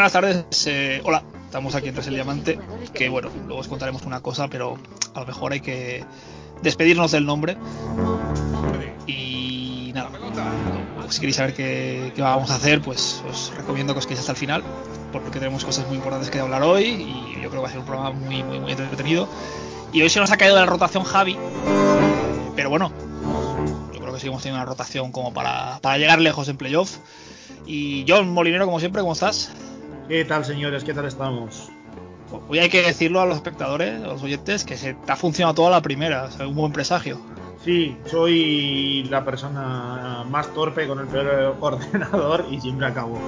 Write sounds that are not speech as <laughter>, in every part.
Pues buenas tardes, eh, hola, estamos aquí en Tras el Diamante, que bueno, luego os contaremos una cosa, pero a lo mejor hay que despedirnos del nombre. Y nada, si queréis saber qué, qué vamos a hacer, pues os recomiendo que os quedéis hasta el final, porque tenemos cosas muy importantes que hablar hoy y yo creo que va a ser un programa muy, muy, muy entretenido. Y hoy se nos ha caído de la rotación Javi, pero bueno, yo creo que seguimos teniendo una rotación como para, para llegar lejos en playoff. Y John Molinero, como siempre, ¿cómo estás? ¿Qué tal, señores? ¿Qué tal estamos? Hoy hay que decirlo a los espectadores, a los oyentes, que se te ha funcionado toda la primera, o sea, un buen presagio. Sí, soy la persona más torpe con el peor <laughs> ordenador y siempre acabo.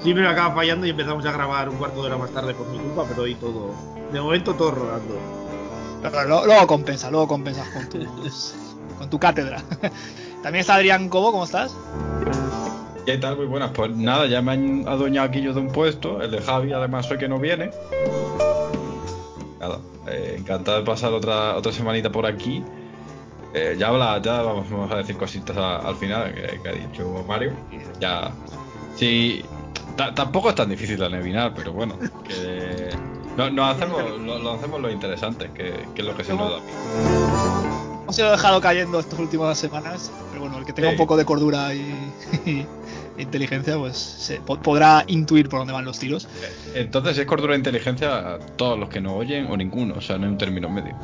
Siempre me acaba fallando y empezamos a grabar un cuarto de hora más tarde por mi culpa, pero hoy todo. De momento todo rodando. Pero luego, luego compensa, luego compensas con tu, <laughs> con tu cátedra. <laughs> También está Adrián Cobo, ¿cómo estás? ¿Qué tal? Muy buenas. Pues nada, ya me han adueñado aquí yo de un puesto, el de Javi, además hoy que no viene. Nada, eh, encantado de pasar otra, otra semanita por aquí. Eh, ya habla, ya vamos, vamos a decir cositas al final que, que ha dicho Mario. Ya. Sí. ta- tampoco es tan difícil de adivinar, pero bueno. Que no, nos hacemos, lo, lo hacemos lo interesante, que, que es lo que se nos da a mí. Hemos ido dejado cayendo estas últimas semanas, pero bueno, el que tenga Sí. un poco de cordura y, <laughs> y inteligencia, pues se, po- podrá intuir por dónde van los tiros. Entonces, es cordura e inteligencia a todos los que no oyen o ninguno, o sea, no hay un término medio.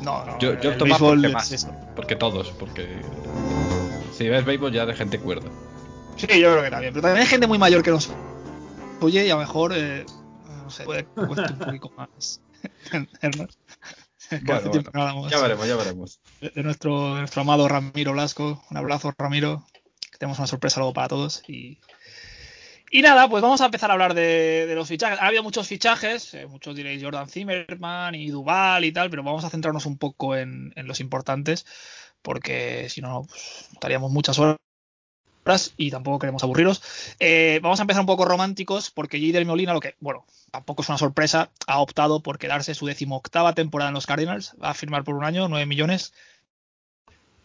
No, no, Yo, yo el béisbol porque es más. eso. Porque todos, porque si ves béisbol ya de gente cuerda. Sí, yo creo que también. Pero también hay gente muy mayor que nos oye y a lo mejor, eh, no sé, puede cuesta un poquito más <laughs> <laughs> Bueno, bueno, no Ya veremos, ya veremos. de, de nuestro, de nuestro amado Ramiro Blasco. Un abrazo, Ramiro. Que tenemos una sorpresa luego para todos. Y, y nada, pues vamos a empezar a hablar de, de los fichajes. Ha habido muchos fichajes, eh, muchos diréis Jordan Zimmerman y Duval y tal, pero vamos a centrarnos un poco en, en los importantes, porque si no, pues, estaríamos muchas horas y tampoco queremos aburriros. Eh, vamos a empezar un poco románticos, porque Jider Molina, lo que, bueno, tampoco es una sorpresa, ha optado por quedarse su decimoctava temporada en los Cardinals, va a firmar por un año, 9 millones.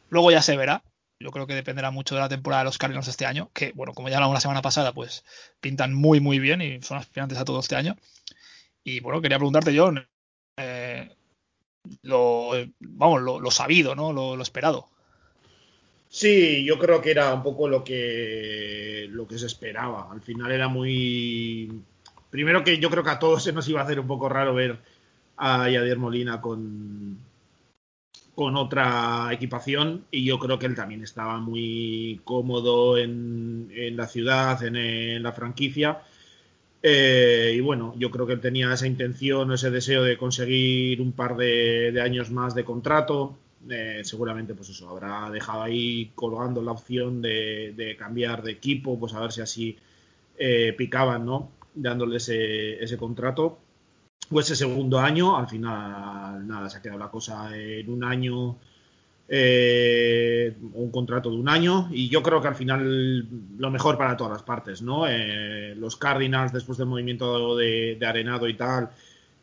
Luego ya se verá. Yo creo que dependerá mucho de la temporada de los Cardinals este año, que, bueno, como ya hablamos la semana pasada, pues pintan muy, muy bien y son aspirantes a todo este año. Y bueno, quería preguntarte, John, eh, lo, vamos, lo, sabido, ¿no? Lo esperado. Sí, yo creo que era un poco lo que lo que se esperaba. Al final era muy primero que yo creo que a todos se nos iba a hacer un poco raro ver a Yadier Molina con con otra equipación y yo creo que él también estaba muy cómodo en, en la ciudad, en, en la franquicia. Eh, y bueno, yo creo que él tenía esa intención, ese deseo de conseguir un par de años más de contrato. Eh, seguramente, pues eso, habrá dejado ahí colgando la opción de, cambiar de equipo, pues a ver si así eh, picaban, ¿no? Dándole ese, ese contrato. O ese segundo año, al final, nada, se ha quedado la cosa en un año eh, un contrato de un año y yo creo que al final lo mejor para todas las partes, ¿no? Eh, los Cardinals después del movimiento de, de Arenado y tal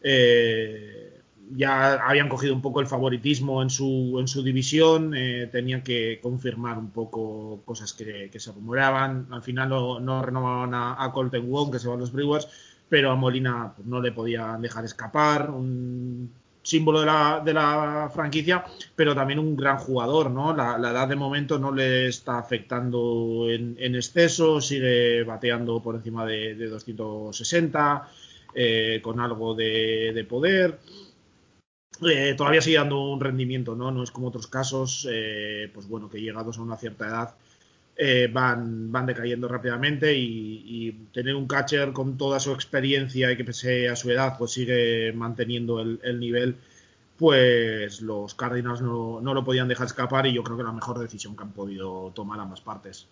eh, ya habían cogido un poco el favoritismo en su, en su división, eh, tenían que confirmar un poco cosas que, se rumoreaban, al final no, no renovaban a, a Colton Wong que se van los Brewers, pero a Molina pues, no le podían dejar escapar, un símbolo de la, de la, franquicia, pero también un gran jugador, ¿no? La, la edad de momento no le está afectando en, en exceso, sigue bateando por encima de, de 260, eh, con algo de poder. Eh, todavía sigue dando un rendimiento, ¿no? No es como otros casos, eh, pues bueno, que llegados a una cierta edad eh, van, van decayendo rápidamente y, tener un catcher con toda su experiencia y que pese a su edad pues sigue manteniendo el, el nivel pues los Cardinals no, no, lo podían dejar escapar y yo creo que la mejor decisión que han podido tomar ambas partes.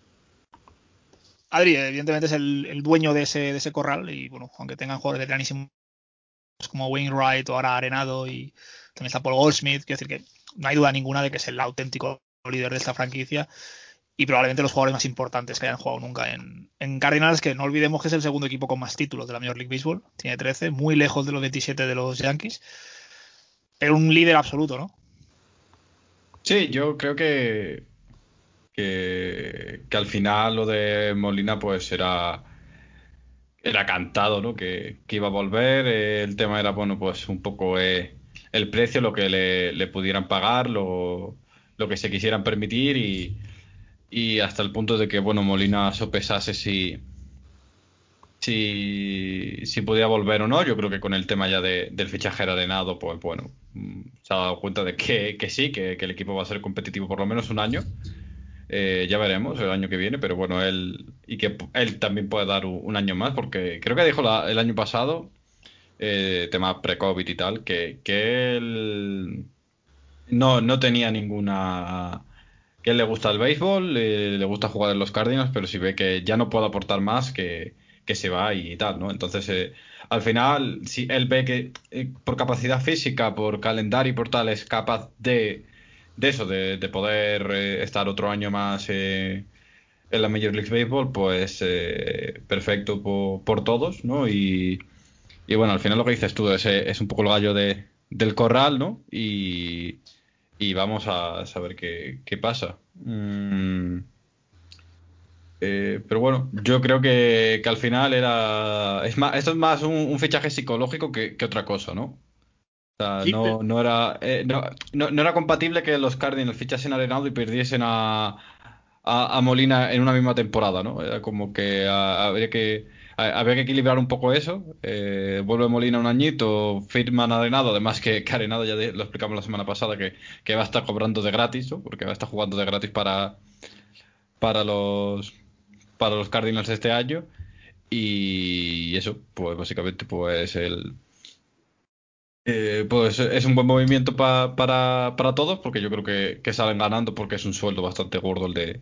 Adri, evidentemente es el, el dueño de ese, de ese, corral y bueno, aunque tengan jugadores veteranísimos como Wainwright o ahora Arenado y también está Paul Goldsmith, quiero decir que no hay duda ninguna de que es el auténtico líder de esta franquicia y probablemente los jugadores más importantes que hayan jugado nunca en, en, Cardinals, que no olvidemos que es el segundo equipo con más títulos de la Major League Baseball, tiene 13, muy lejos de los 27 de los Yankees, pero un líder absoluto, ¿no? Sí, yo creo que, que, que al final lo de Molina pues era era cantado, ¿no? Que, iba a volver. Eh, el tema era, bueno, pues un poco eh, el precio, lo que le, pudieran pagar, lo, lo, que se quisieran permitir y, y, hasta el punto de que, bueno, Molina sopesase si, si, si podía volver o no. Yo creo que con el tema ya del fichaje arenado, pues bueno, mm, se ha dado cuenta de que, que sí, que, que el equipo va a ser competitivo por lo menos un año. Eh, ya veremos el año que viene, pero bueno, él y que él también puede dar un, año más, porque creo que dijo el año pasado, eh, tema pre-COVID y tal, que, que él no, no tenía ninguna que él le gusta el béisbol, le gusta jugar en los Cardinals, pero si ve que ya no puede aportar más, que, que se va y, tal, ¿no? Entonces, eh, al final, si él ve que por capacidad física, por calendario y por tal, es capaz de de eso, de, poder eh, estar otro año más eh, en la Major League Baseball, pues eh, perfecto por, todos, ¿no? Y, bueno, al final lo que dices tú es, es un poco el gallo de, del corral, ¿no? Y, vamos a saber qué, pasa. Mm, pero bueno, yo creo que, al final era. Es más, esto es más un, fichaje psicológico que, que, otra cosa, ¿no? No, no, era, eh, no, no, era compatible que los Cardinals fichasen a Arenado y perdiesen a, a, Molina en una misma temporada, ¿no? Era como que habría que habría que equilibrar un poco eso. Eh, vuelve Molina un añito, firman Arenado, además que, que Arenado ya lo explicamos la semana pasada que, que, va a estar cobrando de gratis, ¿no? Porque va a estar jugando de gratis para, para los para los Cardinals este año. Y eso, pues básicamente pues el eh, pues es un buen movimiento para, para todos, porque yo creo que, salen ganando, porque es un sueldo bastante gordo el de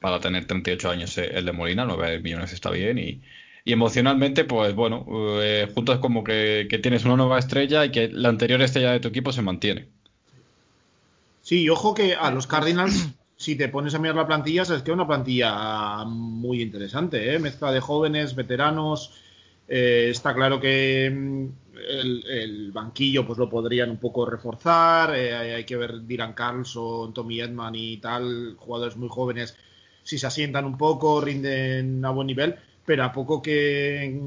para tener 38 años eh, el de Molina, 9 millones está bien y, emocionalmente, pues bueno, eh, juntos como que, tienes una nueva estrella y que la anterior estrella de tu equipo se mantiene. Sí, y ojo que a los Cardinals, <clears throat> si te pones a mirar la plantilla, sabes que es una plantilla muy interesante, ¿eh? mezcla de jóvenes, veteranos. Está claro que mm, el, banquillo pues lo podrían un poco reforzar. Eh, hay que ver Dylan Carlson, Tommy Edman y tal, jugadores muy jóvenes, si se asientan un poco, rinden a buen nivel, pero a poco que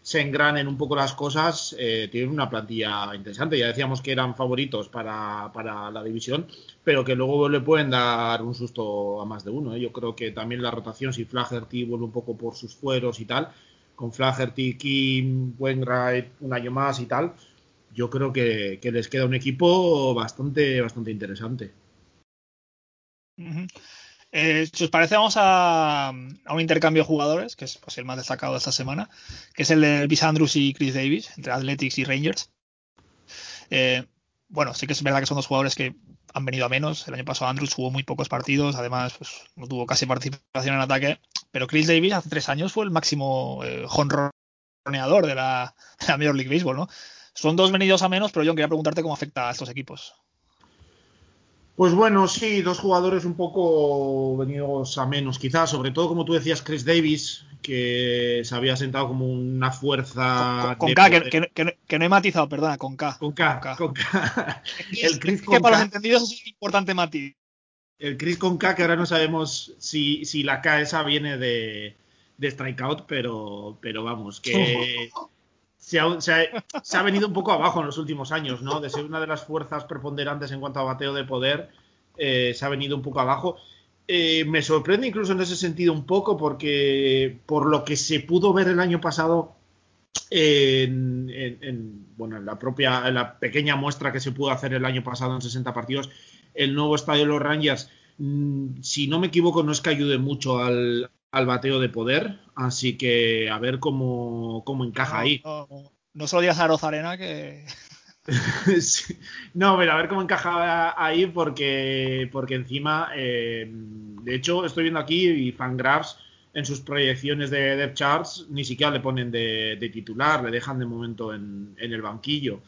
se engranen un poco las cosas, eh, tienen una plantilla interesante. Ya decíamos que eran favoritos para, la división, pero que luego le pueden dar un susto a más de uno. ¿eh? Yo creo que también la rotación, si Flaherty vuelve un poco por sus fueros y tal, con Flaherty, Kim, Wainwright un año más y tal, yo creo que, les queda un equipo bastante, bastante interesante. Eh, si os parece, vamos a, un intercambio de jugadores, que es pues, el más destacado de esta semana, que es el de Elvis Andrews y Chris Davis, entre Athletics y Rangers. Eh, bueno, sí que es verdad que son dos jugadores que han venido a menos. El año pasado Andrews jugó muy pocos partidos, además pues, no tuvo casi participación en ataque. Pero Chris Davis hace tres años fue el máximo eh, jonroneador de la, de la Major League Baseball, ¿no? Son dos venidos a menos, pero yo quería preguntarte cómo afecta a estos equipos. Pues bueno, sí, dos jugadores un poco venidos a menos, quizás, sobre todo como tú decías, Chris Davis, que se había sentado como una fuerza. Con, K, que, no he matizado, perdona, con K. Con K, con K. <laughs> El Chris que para los entendidos es importante matiz. El Chris con K, que ahora no sabemos si, si la K esa viene de, de Strikeout, pero, pero vamos, que. <laughs> Se ha, se, ha, venido un poco abajo en los últimos años, ¿no? De ser una de las fuerzas preponderantes en cuanto a bateo de poder, eh, se ha venido un poco abajo. Eh, me sorprende incluso en ese sentido un poco porque por lo que se pudo ver el año pasado en, bueno, en la propia en la pequeña muestra que se pudo hacer el año pasado en 60 partidos, el nuevo estadio de los Rangers, mm, si no me equivoco, no es que ayude mucho al, al bateo de poder, así que a ver cómo, cómo encaja ahí. No, no, solo digas a Rozarena que... <laughs> No, pero a ver cómo encaja ahí porque, porque encima, eh, de hecho, estoy viendo aquí y Fangraphs en sus proyecciones de depth charts ni siquiera le ponen de, titular, le dejan de momento en, el banquillo.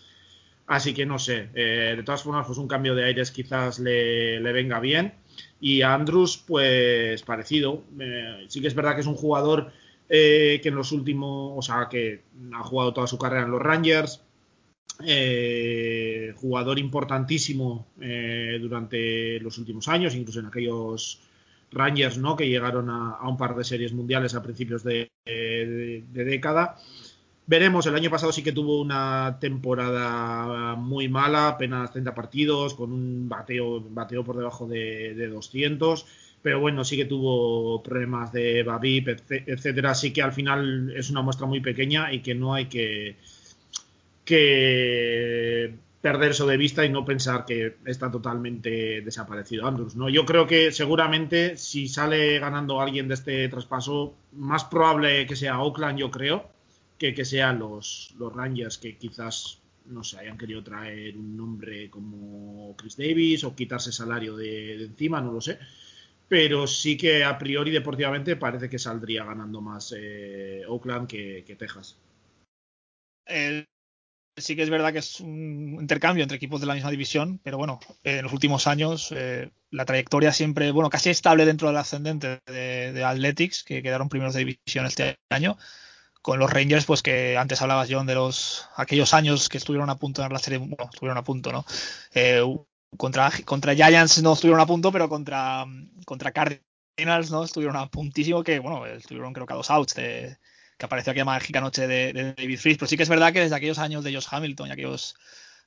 Así que no sé, eh, de todas formas, pues un cambio de aires quizás le, venga bien. Y a Andrews, pues parecido. Eh, sí que es verdad que es un jugador eh, que en los últimos, o sea, que ha jugado toda su carrera en los Rangers. Eh, jugador importantísimo durante los últimos años, incluso en aquellos Rangers, ¿no? Que llegaron a, un par de series mundiales a principios de, década. Veremos, el año pasado sí que tuvo una temporada muy mala, apenas 30 partidos, con un bateo, bateo por debajo de, de 200 pero bueno, sí que tuvo problemas de Babip, etcétera. Así que al final es una muestra muy pequeña y que no hay que, que perder eso de vista y no pensar que está totalmente desaparecido Andrews. ¿no? Yo creo que seguramente si sale ganando alguien de este traspaso, más probable que sea Oakland, yo creo, que que sean los, los Rangers que quizás no sé, hayan querido traer un nombre como Chris Davis o quitarse salario de encima, no lo sé pero sí que a priori deportivamente parece que saldría ganando más eh, Oakland que, Texas. sí que es verdad que es un intercambio entre equipos de la misma división, pero bueno, en los últimos años eh, la trayectoria siempre, bueno, casi estable dentro del ascendente de, Athletics, que quedaron primeros de división este año, con los Rangers, pues que antes hablabas, John, de los aquellos años que estuvieron a punto de la serie, bueno, estuvieron a punto, ¿no? Eh, contra, contra Giants no estuvieron a punto, pero contra, contra Cardinals no estuvieron a puntísimo, que bueno, estuvieron creo que a dos outs de, que apareció aquella mágica noche de, David Freeze. Pero sí que es verdad que desde aquellos años de Josh Hamilton y aquellos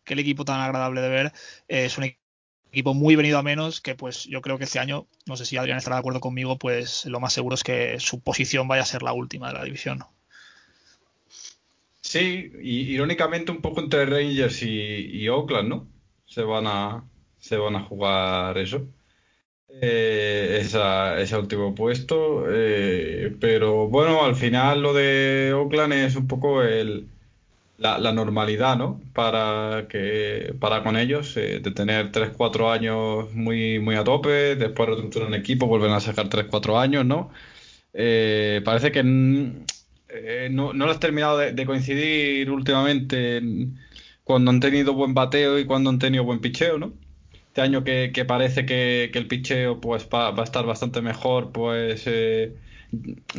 aquel equipo tan agradable de ver, eh, es un equipo muy venido a menos que pues yo creo que este año, no sé si Adrián estará de acuerdo conmigo, pues lo más seguro es que su posición vaya a ser la última de la división. Sí, y irónicamente un poco entre Rangers y, Oakland, ¿no? Se van a, se van a jugar eso. Eh, ese último puesto. Eh, pero bueno, al final lo de Oakland es un poco el, la, normalidad, ¿no? Para que para con ellos, eh, de tener 3-4 años muy, muy a tope, después reestructuran el equipo, vuelven a sacar 3-4 años, ¿no? parece que no, no lo has terminado de, coincidir últimamente cuando han tenido buen bateo y cuando han tenido buen picheo, ¿no? este año que, parece que, el picheo pues va, a estar bastante mejor, pues eh,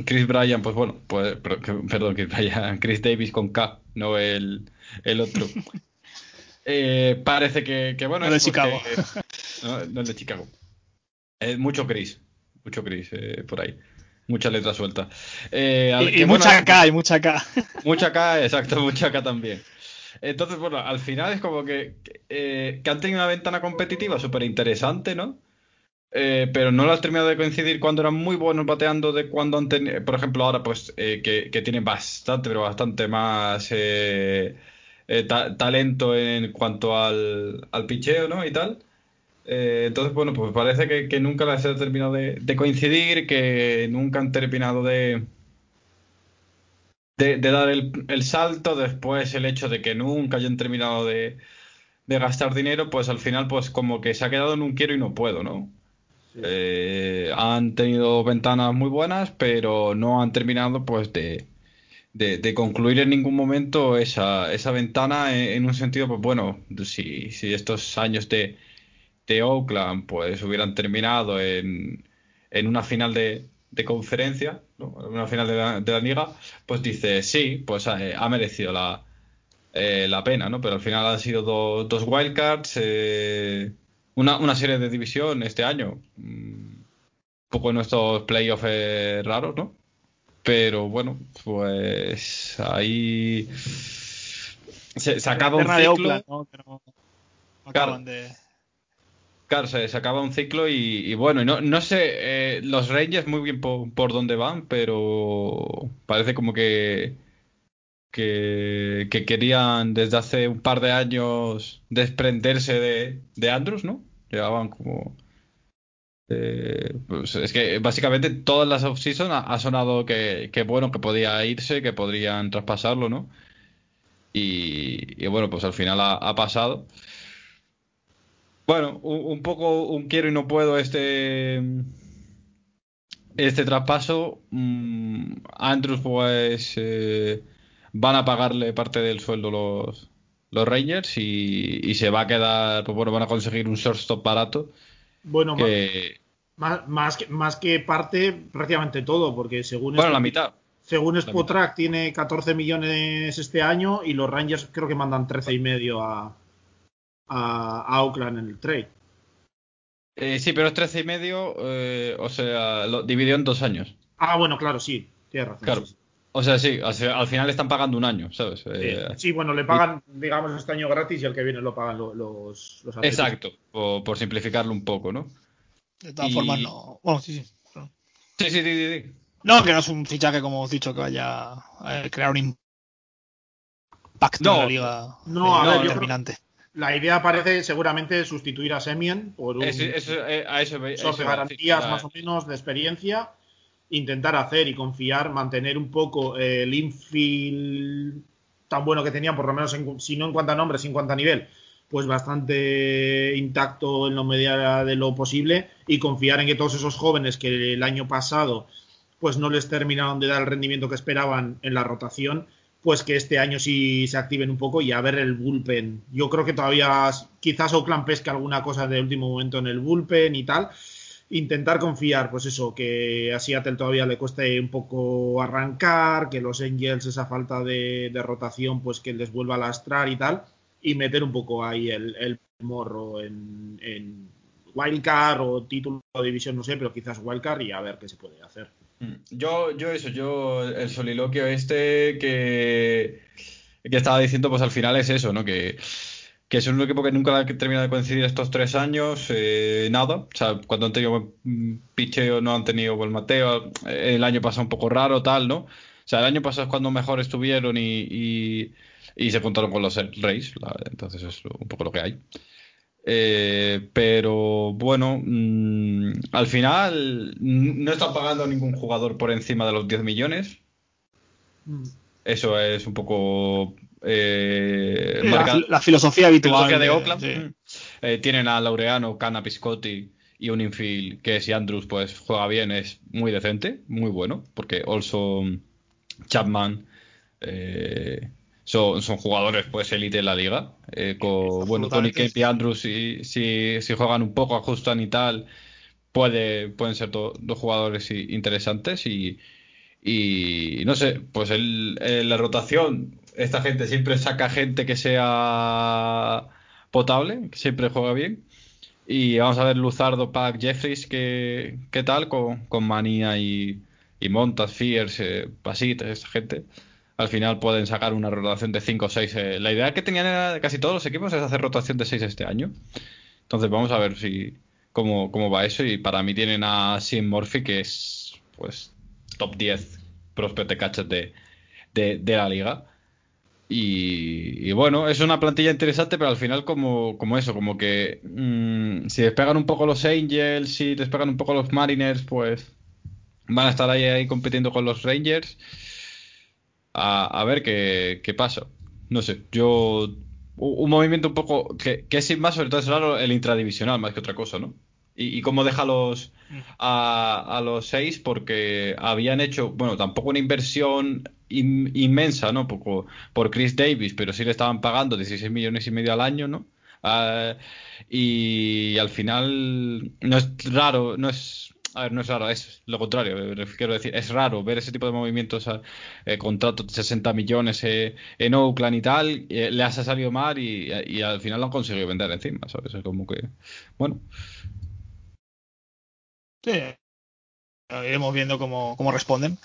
Chris Bryan, pues bueno, pues perdón, Chris Bryan, <laughs> Chris Davis con K, no el, el otro. <laughs> Eh, parece que, bueno, no es de Chicago. <laughs> No, es de Chicago. Es mucho Chris, mucho Chris eh, por ahí. Mucha letra suelta. y, mucha K, y mucha K. <laughs> Mucha K, exacto, mucha K también. Entonces, bueno, al final es como que, eh, que han tenido una ventana competitiva súper interesante, ¿no? Eh, pero no lo has terminado de coincidir cuando eran muy buenos bateando de cuando han tenido, por ejemplo, ahora pues eh, que, que, tienen bastante, pero bastante más talento en cuanto al, al picheo, ¿no? Y tal. Entonces, bueno, pues parece que, que nunca les ha terminado de coincidir, que nunca han terminado de, de, dar el, salto, después el hecho de que nunca hayan terminado de, gastar dinero, pues al final pues como que se ha quedado en un quiero y no puedo, ¿no? Eh, han tenido ventanas muy buenas, pero no han terminado pues de, de, concluir en ningún momento esa, esa ventana. En, un sentido, pues bueno, si, si estos años de, de Oakland pues hubieran terminado en, en una final de, de conferencia, ¿no? una final de la, de la, liga, pues dice, sí, pues eh, ha merecido la, eh, la pena, ¿no? Pero al final han sido dos wildcards, eh, una, una, serie de división este año, un poco en nuestros playoffs raros, ¿no? Pero bueno, pues ahí se, acaba un ciclo. acaban de Claro, se, acaba un ciclo y, bueno, no, no sé, eh, los Rangers muy bien por, dónde van, pero parece como que, que, querían desde hace un par de años desprenderse de, de Andrews, ¿no? Llevaban como... Eh, pues es que básicamente todas las off-season ha, sonado que, bueno, que podía irse, que podrían traspasarlo, ¿no? Y, bueno, pues al final ha pasado. Bueno, un, poco un quiero y no puedo este este traspaso. Mm, Andrews pues eh, van a pagarle parte del sueldo los, los Rangers y, se va a quedar, pues bueno, van a conseguir un shortstop barato. Bueno, más, más, que, más que parte, prácticamente todo, porque según... Bueno, la mitad. Según Spotrack tiene 14 millones este año y los Rangers creo que mandan 13 y medio a, a, Oakland en el trade. Eh, sí, pero es 13 y medio, eh, o sea, lo dividió en dos años. Ah, bueno, claro, sí, tienes razón. Claro. sí. O sea, sí, o sea, al final le están pagando un año, ¿sabes? Eh, Sí, bueno, le pagan, digamos, este año gratis y el que viene lo pagan lo- los, los atletas. exacto, por, por simplificarlo un poco, ¿no? De todas Y- formas, no. Bueno, sí, sí. claro. Sí, sí, sí, sí. sí. No, que no es un fichaje, como os he dicho, que vaya a crear un impacto No, en la liga no, a ver, yo creo- determinante. La idea parece seguramente sustituir a Semien por un Es- es- eh, a eso, me- garantías decir, más o menos de experiencia, intentar hacer y confiar, mantener un poco eh, el infield tan bueno que tenían, por lo menos en- si no en cuanto a nombre, si en cuanto a nivel, pues bastante intacto en la medida de lo posible y confiar en que todos esos jóvenes que el año pasado pues no les terminaron de dar el rendimiento que esperaban en la rotación, pues que este año sí se activen un poco y a ver el bullpen. Yo creo que todavía quizás Oakland pesque alguna cosa de último momento en el bullpen y tal. Intentar confiar, pues eso, que a Seattle todavía le cueste un poco arrancar, que los Angels esa falta de, rotación pues que les vuelva a lastrar y tal, y meter un poco ahí el, el morro en, en wildcard o título de división, no sé, pero quizás wildcard y a ver qué se puede hacer. Mm. Yo, yo eso, yo el soliloquio este que, que estaba diciendo, pues al final es eso, ¿no? Que, que es un equipo que nunca ha terminado de coincidir estos tres años, eh, nada. O sea, cuando han tenido buen picheo no han tenido buen mateo. El año pasado un poco raro, tal, ¿no? O sea, el año pasado es cuando mejor estuvieron y, y, y se juntaron con los la- entonces es un poco lo que hay. Eh, pero bueno, mm, al final mm, no están pagando a ningún jugador por encima de los 10 millones. Eso es un poco eh, La, marca- la filosofía habitual. filosofía de Oakland. sí. Mm. Eh, tienen a Laureano, Cana Piscotti y un infield que si Andrews pues juega bien es muy decente, muy bueno, porque also Chapman eh, son, son jugadores pues élite en la liga. Eh, con, bueno, Tony. Kemp y Andrews si, si, si juegan un poco, ajustan y tal, puede, pueden ser do- dos jugadores interesantes y, y no sé, pues el, el- la rotación, esta gente siempre saca gente que sea potable, que siempre juega bien. Y vamos a ver Luzardo, Pack, Jeffries, qué, qué tal con, con Manía y, y Montas, Fierce, eh, Basit, esta gente. Al final pueden sacar una rotación de 5 o 6. la idea que tenían era- casi todos los equipos es hacer rotación de 6 este año. Entonces vamos a ver si cómo, cómo va eso. Y para mí tienen a Sim Murphy, que es pues top 10 prospect de de, de, la liga. Y, y bueno, es una plantilla interesante, pero al final como, como eso, como que mm, si despegan un poco los Angels, si despegan un poco los Mariners, pues van a estar ahí, ahí compitiendo con los Rangers. A, a ver qué, qué pasa. No sé, yo... Un movimiento un poco que, que es más, sobre todo es raro el intradivisional más que otra cosa, ¿no? Y, y cómo deja los, a, a los seis porque habían hecho, bueno, tampoco una inversión in- inmensa, ¿no? Por, por Chris Davis, pero sí le estaban pagando 16 millones y medio al año, ¿no? Ah, y al final no es raro, no es, a ver, no es raro, es lo contrario, eh, quiero decir, es raro ver ese tipo de movimientos, a- eh, contratos de 60 millones eh, en Oakland y tal, eh, le ha salido mal y, y al final lo han conseguido vender encima, ¿sabes? Es como que, bueno, Sí. Iremos viendo cómo, cómo responden.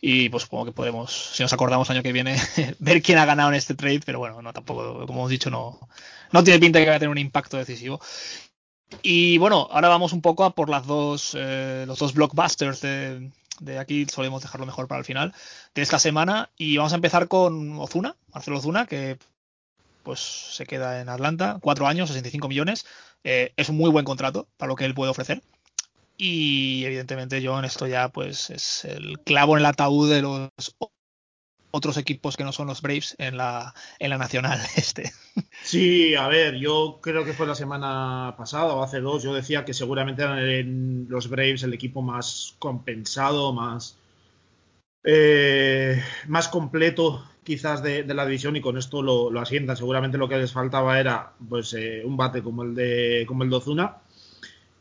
Y pues supongo que podremos, si nos acordamos año que viene, <laughs> ver quién ha ganado en este trade, pero bueno, no tampoco, como hemos dicho, no, no tiene pinta que vaya a tener un impacto decisivo. Y bueno, ahora vamos un poco a por las dos, eh, los dos blockbusters de, de aquí, solemos dejarlo mejor para el final, de esta semana. Y vamos a empezar con Ozuna, Marcelo Ozuna, que pues se queda en Atlanta, cuatro años, 65 millones. Eh, es un muy buen contrato para lo que él puede ofrecer. Y evidentemente yo en esto ya pues es el clavo en el ataúd de los otros equipos que no son los Braves en la, en la nacional <laughs> este. Sí, a ver, yo creo que fue la semana pasada o hace dos, yo decía que seguramente eran los Braves el equipo más compensado, más, eh, más completo quizás de, de, la división y con esto lo, lo, asientan. Seguramente lo que les faltaba era pues eh, un bate como el de como el de.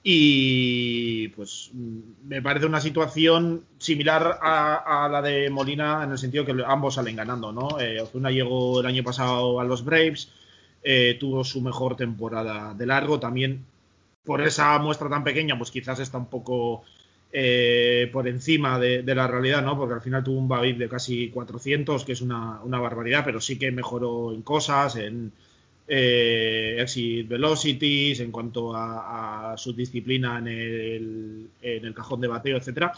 Y pues me parece una situación similar a, a, la de Molina en el sentido que ambos salen ganando, ¿no? Eh, Ozuna llegó el año pasado a los Braves, eh, tuvo su mejor temporada de largo, también por esa muestra tan pequeña, pues quizás está un poco eh, por encima de, la realidad, ¿no? Porque al final tuvo un Babib de casi 400, que es una, barbaridad, pero sí que mejoró en cosas, en eh, exit velocities, en cuanto a, su disciplina en el, en el, cajón de bateo, etcétera.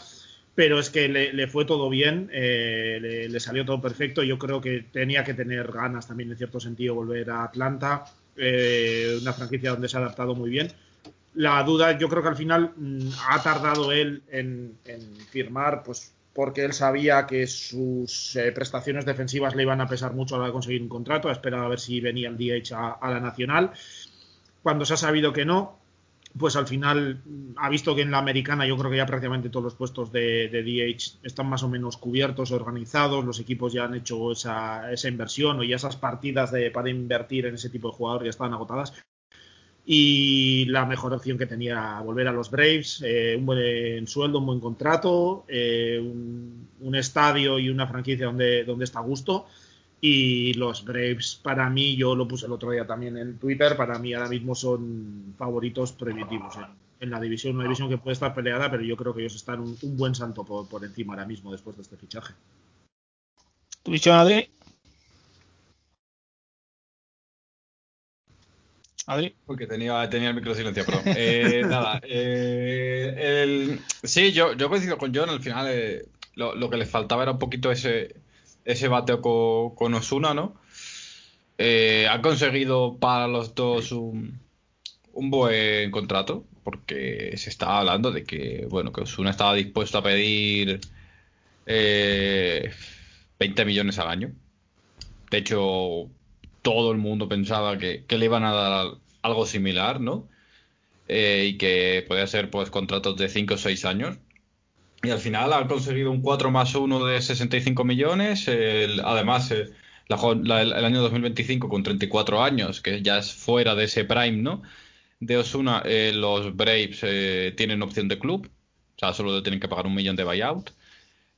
Pero es que le, fue todo bien, eh, le, salió todo perfecto. Yo creo que tenía que tener ganas también, en cierto sentido, volver a Atlanta, una franquicia donde se ha adaptado muy bien la duda, yo creo que al final mm, ha tardado él en, firmar, pues porque él sabía que sus eh, prestaciones defensivas le iban a pesar mucho a la de conseguir un contrato, ha esperado a ver si venía el DH a, la nacional. Cuando se ha sabido que no, pues al final mm, ha visto que en la americana yo creo que ya prácticamente todos los puestos de, DH están más o menos cubiertos, organizados, los equipos ya han hecho esa, esa inversión o ya esas partidas de, para invertir en ese tipo de jugador ya estaban agotadas y la mejor opción que tenía volver a los Braves, eh, un buen sueldo, un buen contrato, eh, un, estadio y una franquicia donde, donde está a gusto. Y los Braves, para mí, yo lo puse el otro día también en Twitter, para mí ahora mismo son favoritos prohibitivos en, la división, una división que puede estar peleada, pero yo creo que ellos están un, buen santo por, por, encima ahora mismo después de este fichaje. ¿Tu visión? Adri. Porque tenía, tenía el micro silenciado, perdón. Eh, <laughs> nada. Eh, sí, yo, yo coincido con John. Al final, eh, lo, que le faltaba era un poquito ese, ese bateo con, Osuna, ¿no? ha conseguido para los dos un, un buen contrato. Porque se estaba hablando de que, bueno, que Osuna estaba dispuesto a pedir 20 millones al año. De hecho, todo el mundo pensaba que, le iban a dar algo similar, ¿no? Eh, y que podía ser pues contratos de 5 o 6 años. Y al final han conseguido un 4 más 1 de 65 millones. además, eh, el año 2025 con 34 años, que ya es fuera de ese prime, ¿no? De Osuna, eh, los Braves tienen opción de club. O sea, solo tienen que pagar un millón de buyout.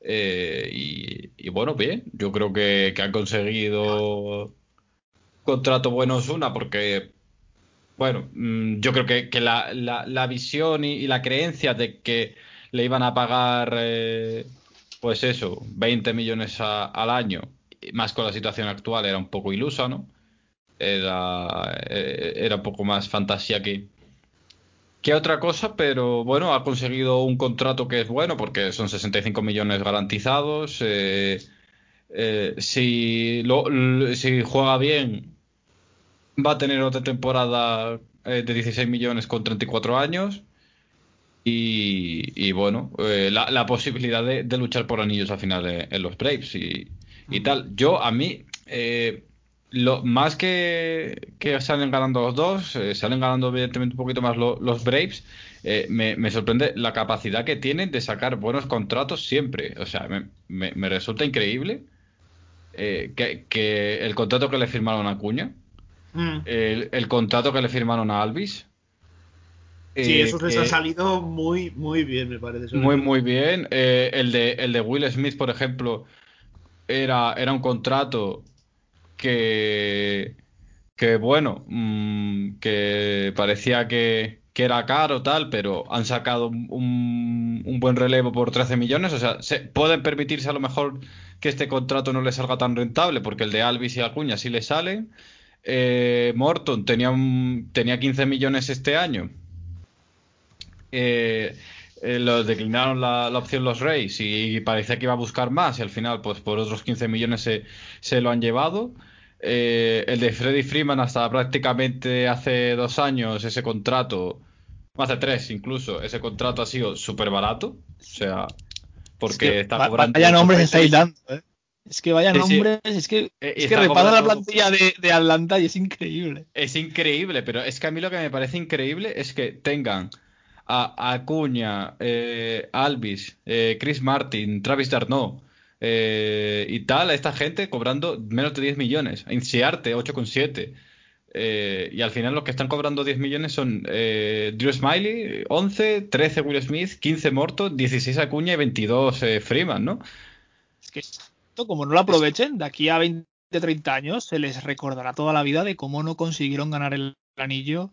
y, bueno, bien, yo creo que, que han conseguido contrato bueno Osuna porque, bueno, mm, yo creo que, la, visión y, la creencia de que le iban a pagar, eh, pues eso, 20 millones al año, más con la situación actual, era un poco ilusa, ¿no? Era, eh, era un poco más fantasía que, que otra cosa, pero bueno, ha conseguido un contrato que es bueno porque son 65 millones garantizados. Eh, si, lo, si juega bien, va a tener otra temporada eh, de 16 millones con 34 años. Y, bueno, eh, la, posibilidad de, luchar por anillos al final en los Braves y, tal. Yo, a mí, eh, lo, más que, que salen ganando los dos, salen ganando evidentemente un poquito más los Braves. Me, sorprende la capacidad que tienen de sacar buenos contratos siempre. O sea, me, me resulta increíble que, que, el contrato que le firmaron a Cuña Mm. El, contrato que le firmaron a Alvis. Sí, eso les ha salido muy, muy bien, me parece. Muy, muy bien. Eh, el, de, el de Will Smith, por ejemplo, era, era un contrato que, que bueno, mm, que parecía que, que, era caro tal, pero han sacado un, un, buen relevo por 13 millones. O sea, se, pueden permitirse a lo mejor que este contrato no les salga tan rentable, porque el de Alvis y Acuña sí le salen. Eh, Morton tenía, tenía 15 millones este año. Eh, eh, los declinaron la, opción los Reyes y, parecía que iba a buscar más y al final pues por otros 15 millones se, se lo han llevado. el de Freddy Freeman hasta prácticamente hace dos años ese contrato, hace tres incluso, ese contrato ha sido súper barato. O sea, porque está cobrando... Vaya nombres estáis dando, ¿eh? Es que vaya nombres, es que, eh, es que repasa la plantilla de, Atlanta y es increíble. Es increíble, pero es que a mí lo que me parece increíble es que tengan a Acuña, eh, Alvis, eh, Chris Martin, Travis Darno eh, y tal, a esta gente cobrando menos de 10 millones. Inciarte, 8,7. Eh, y al final los que están cobrando 10 millones son Drew Smiley, 11, 13 Will Smith, 15 Morton, 16 Acuña y 22 Freeman, ¿no? Es que como no lo aprovechen, de aquí a 20, 30 años se les recordará toda la vida de cómo no consiguieron ganar el anillo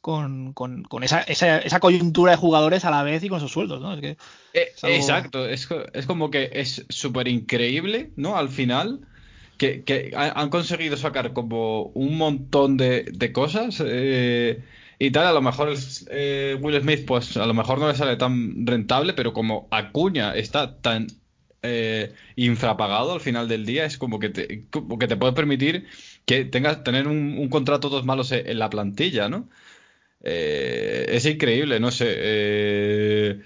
con, con, con esa, esa, esa, coyuntura de jugadores a la vez y con sus sueldos, ¿no? Es que es algo... Exacto, es, es, como que es súper increíble, ¿no? Al final, que, que, han conseguido sacar como un montón de, de cosas. Eh, y tal, a lo mejor eh, Will Smith, pues a lo mejor no le sale tan rentable, pero como Acuña está tan eh, infrapagado al final del día, es como que te, que te puedes permitir que tengas tener un, contrato dos malos en la plantilla, ¿no? Eh, es increíble, no sé. Eh,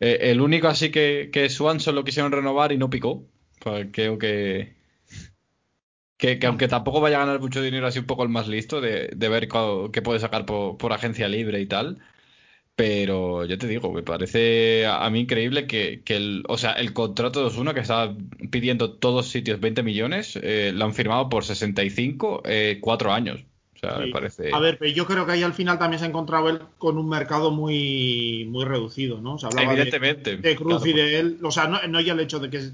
el único así que, que Swanson lo quisieron renovar y no picó. Pues creo que, que, que, aunque tampoco vaya a ganar mucho dinero, así un poco el más listo de, de ver qué puede sacar por, agencia libre y tal. Pero ya te digo, me parece a, mí increíble que, que, el, o sea, el contrato de Osuna que estaba pidiendo todos sitios 20 millones, eh, lo han firmado por 65, eh, cuatro años. O sea, sí. me parece. A ver, pero yo creo que ahí al final también se ha encontrado él con un mercado muy, muy reducido, ¿no? Se hablaba Evidentemente. De, de Cruz claro, y de él. O sea, no, no ya el hecho de que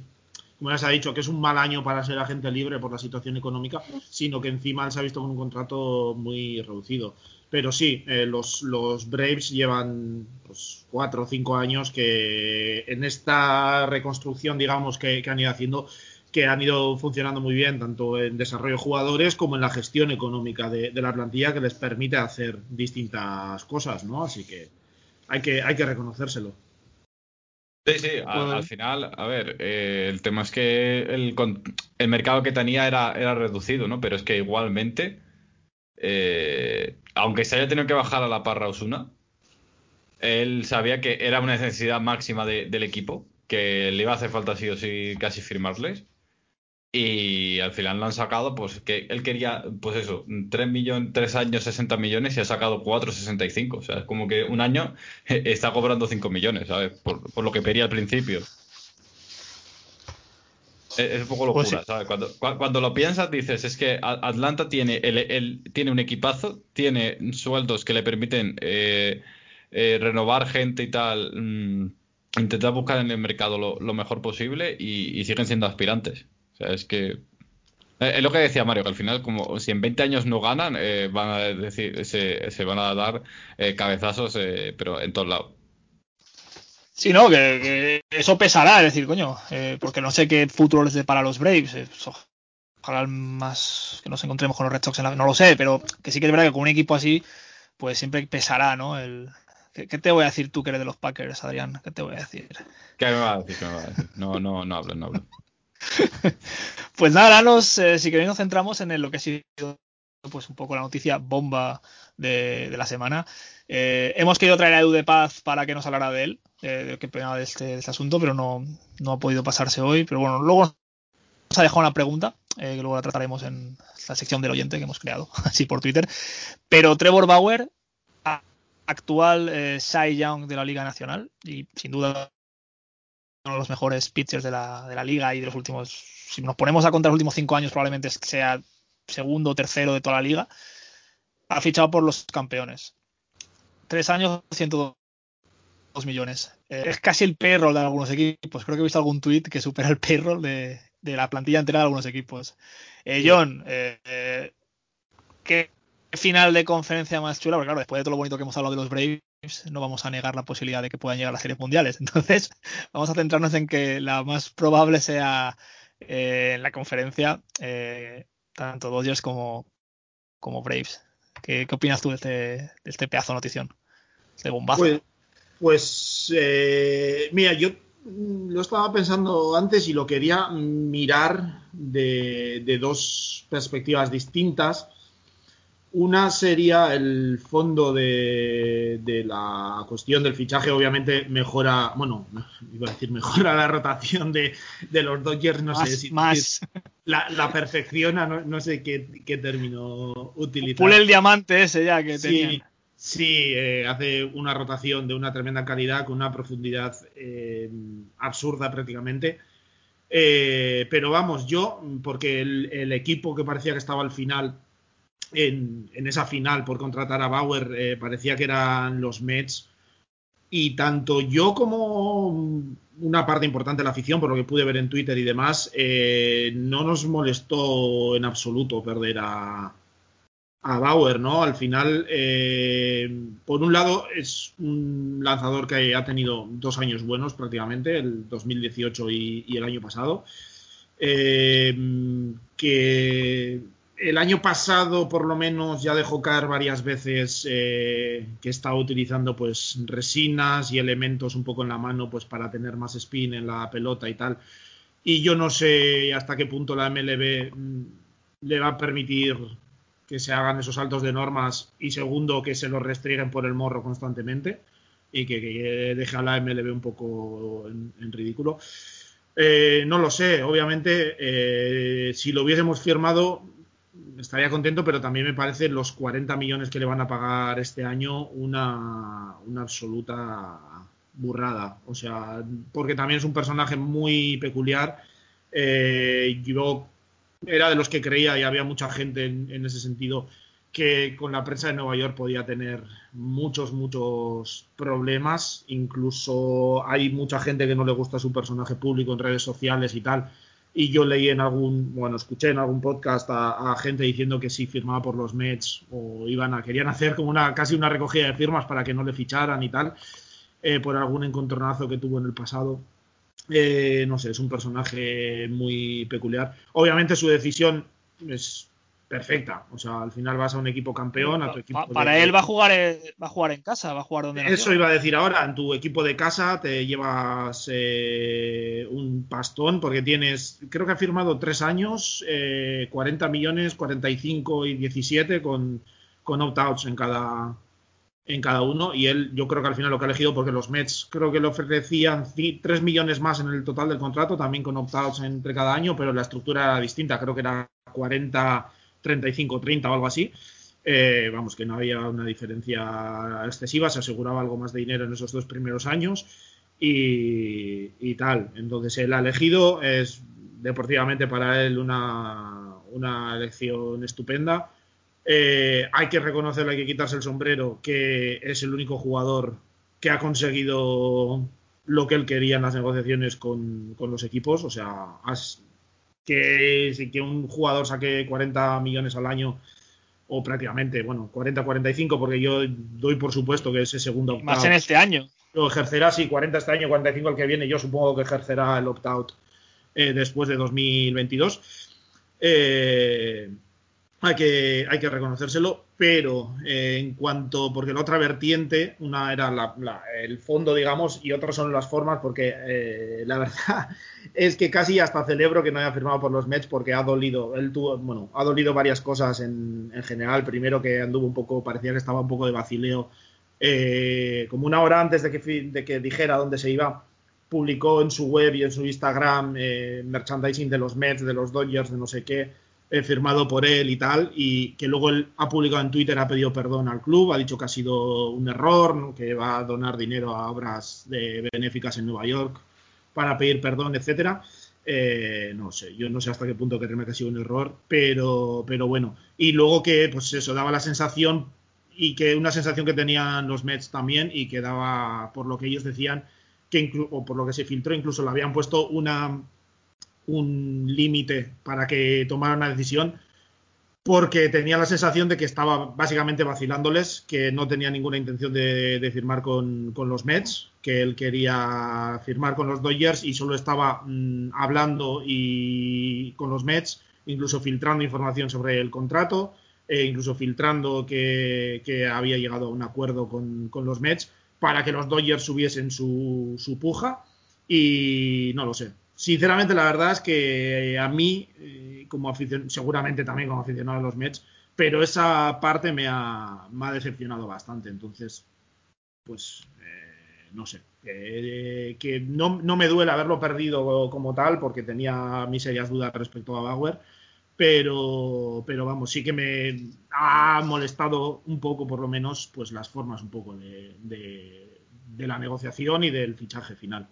como ya se ha dicho, que es un mal año para ser agente libre por la situación económica, sino que encima él se ha visto con un contrato muy reducido. Pero sí, eh, los, los, Braves llevan pues, cuatro o cinco años que en esta reconstrucción, digamos, que, que, han ido haciendo, que han ido funcionando muy bien, tanto en desarrollo de jugadores como en la gestión económica de, de la plantilla, que les permite hacer distintas cosas, ¿no? Así que hay que, hay que reconocérselo. Sí, sí, al, al, final, a ver, eh, el tema es que el, el, mercado que tenía era, era reducido, ¿no? Pero es que igualmente, eh, aunque se haya tenido que bajar a la parra Osuna, él sabía que era una necesidad máxima de, del equipo, que le iba a hacer falta sí o sí casi firmarles. Y al final lo han sacado, pues que él quería, pues eso, 3, millones, 3 años 60 millones y ha sacado 4, 65. O sea, es como que un año <laughs> está cobrando 5 millones, ¿sabes? Por, por lo que pedía al principio. Es, un poco locura, pues sí. ¿sabes? Cuando, cuando, lo piensas, dices, es que Atlanta tiene, el, el, tiene un equipazo, tiene sueldos que le permiten eh, eh, renovar gente y tal, mmm, intentar buscar en el mercado lo, lo mejor posible y, y siguen siendo aspirantes. O sea, es que. Es lo que decía Mario, que al final, como si en 20 años no ganan, eh, van a decir, se, se, van a dar eh, cabezazos, eh, pero en todos lados. Sí, no, que, que, eso pesará, es decir, coño, eh, porque no sé qué futuro les depara a los Braves. Eh, ojalá más que nos encontremos con los Red Sox, en la, no lo sé, pero que sí que es verdad que con un equipo así, pues siempre pesará, ¿no? El, ¿qué, ¿qué, te voy a decir tú que eres de los Packers, Adrián? ¿Qué te voy a decir? ¿Qué me va a decir? ¿Qué me va a decir? No, no, no hablo, no hablo. <laughs> pues nada, ahora nos, eh, si queréis nos centramos en el, lo que ha sido pues un poco la noticia bomba de, la semana. Eh, hemos querido traer a Edu de Paz para que nos hablara de él, eh, qué pena este, de este, asunto, pero no, no ha podido pasarse hoy. Pero bueno, luego nos ha dejado una pregunta, eh, que luego la trataremos en la sección del oyente que hemos creado, <laughs> así por Twitter. Pero Trevor Bauer, actual eh, Cy Young de la Liga Nacional, y sin duda uno de los mejores pitchers de la, de la liga y de los últimos, si nos ponemos a contar los últimos cinco años, probablemente sea segundo o tercero de toda la liga, ha fichado por los campeones. Tres años, 102 millones. Eh, es casi el payroll de algunos equipos. Creo que he visto algún tweet que supera el payroll de, de la plantilla entera de algunos equipos. Eh, John, eh, ¿qué final de conferencia más chula? Porque claro, después de todo lo bonito que hemos hablado de los Braves, no vamos a negar la posibilidad de que puedan llegar a las series mundiales. <laughs> Entonces, vamos a centrarnos en que la más probable sea eh, en la conferencia eh, tanto Dodgers como, como Braves. ¿Qué, ¿Qué, opinas tú de este, de este pedazo de notición? Este bombazo. Pues, pues eh, mira, yo lo estaba pensando antes y lo quería mirar de, de dos perspectivas distintas. Una sería el fondo de, de, la cuestión del fichaje, obviamente mejora, bueno, <laughs> iba a decir mejora la rotación de, de los Dodgers, no más, sé si más. La, la, perfecciona, no, no sé qué, qué, término utilizar. Pule el diamante ese ya que sí, tenían. Sí, eh, hace una rotación de una tremenda calidad con una profundidad eh, absurda prácticamente. Eh, pero vamos, yo, porque el, el equipo que parecía que estaba al final en, en, esa final por contratar a Bauer eh, parecía que eran los Mets. Y tanto yo como una parte importante de la afición, por lo que pude ver en Twitter y demás, eh, no nos molestó en absoluto perder a, Bauer, ¿no? Al final, eh, por un lado, es un lanzador que ha tenido dos años buenos prácticamente, el 2018 y, y el año pasado. Que el año pasado, por lo menos, ya dejó caer varias veces eh, que estaba utilizando pues resinas y elementos un poco en la mano pues para tener más spin en la pelota y tal. Y yo no sé hasta qué punto la MLB mm, le va a permitir que se hagan esos saltos de normas y segundo que se los restringen por el morro constantemente y que, que deje a la MLB un poco en, ridículo. Eh, no lo sé, obviamente, eh, si lo hubiésemos firmado estaría contento, pero también me parece los 40 millones que le van a pagar este año una, una absoluta burrada. O sea, porque también es un personaje muy peculiar. Eh, yo era de los que creía, y había mucha gente en, en ese sentido, que con la prensa de Nueva York podía tener muchos, muchos problemas. Incluso hay mucha gente que no le gusta su personaje público en redes sociales y tal. Y yo leí en algún, bueno, escuché en algún podcast a, gente diciendo que si firmaba por los Mets o iban a, querían hacer como una, casi una recogida de firmas para que no le ficharan y tal, eh, por algún encontronazo que tuvo en el pasado. Eh, no sé, es un personaje muy peculiar. Obviamente su decisión es perfecta. O sea, al final vas a un equipo campeón, a tu equipo. Pa- Para de- él va a jugar en, va a jugar en casa, va a jugar donde Eso nació. iba a decir ahora, en tu equipo de casa te llevas eh, un pastón porque tienes, creo que ha firmado tres años, eh, 40 millones, 45 y 17 con, con opt-outs en cada, en cada uno y él yo creo que al final lo que ha elegido porque los Mets creo que le ofrecían 3 millones más en el total del contrato, también con opt-outs entre cada año, pero la estructura era distinta, creo que era 40, 35, 30 o algo así. Eh, vamos, que no había una diferencia excesiva, se aseguraba algo más de dinero en esos dos primeros años y, y tal. Entonces él ha elegido, es deportivamente para él una, una elección estupenda. Eh, hay que reconocerle, hay que quitarse el sombrero, que es el único jugador que ha conseguido lo que él quería en las negociaciones con, con los equipos. O sea, has- que, que un jugador saque 40 millones al año o prácticamente, bueno, 40-45, porque yo doy por supuesto que ese segundo Y Más opt-out en este año. lo ejercerá, sí, 40 este año, 45 el que viene, yo supongo que ejercerá el opt-out eh, después de 2022. Eh, hay, que, hay que reconocérselo, pero eh, en cuanto, porque la otra vertiente, una era la- el fondo, digamos, y otras son las formas, porque eh, la <laughs> verdad es que casi hasta celebro que no haya firmado por los Mets porque ha dolido, él tuvo, bueno, ha dolido varias cosas en, en general. Primero que anduvo un poco, parecía que estaba un poco de vacileo eh, como una hora antes de que, de que dijera dónde se iba, publicó en su web y en su Instagram eh, merchandising de los Mets, de los Dodgers, de no sé qué, eh, firmado por él y tal, y que luego él ha publicado en Twitter, ha pedido perdón al club, ha dicho que ha sido un error, que va a donar dinero a obras de benéficas en Nueva York para pedir perdón, etcétera. Eh, no sé, yo no sé hasta qué punto creerme que ha sido un error, pero, pero bueno. Y luego que, pues eso, daba la sensación y que una sensación que tenían los Mets también y que daba, por lo que ellos decían, que o por lo que se filtró, incluso le habían puesto una un límite para que tomara una decisión porque tenía la sensación de que estaba básicamente vacilándoles, que no tenía ninguna intención de, firmar con, con los Mets, que él quería firmar con los Dodgers y solo estaba mm, hablando y con los Mets, incluso filtrando información sobre el contrato, e incluso filtrando que, que había llegado a un acuerdo con, con los Mets para que los Dodgers subiesen su, su puja y no lo sé. Sinceramente, la verdad es que a mí, eh, como aficionado, seguramente también como aficionado a los Mets, pero esa parte me ha, decepcionado bastante. Entonces, pues, eh, no sé. Que, no, no me duele haberlo perdido como tal, porque tenía mis serias dudas respecto a Bauer. Pero, pero vamos, sí que me ha molestado un poco, por lo menos, pues las formas un poco de la negociación y del fichaje final.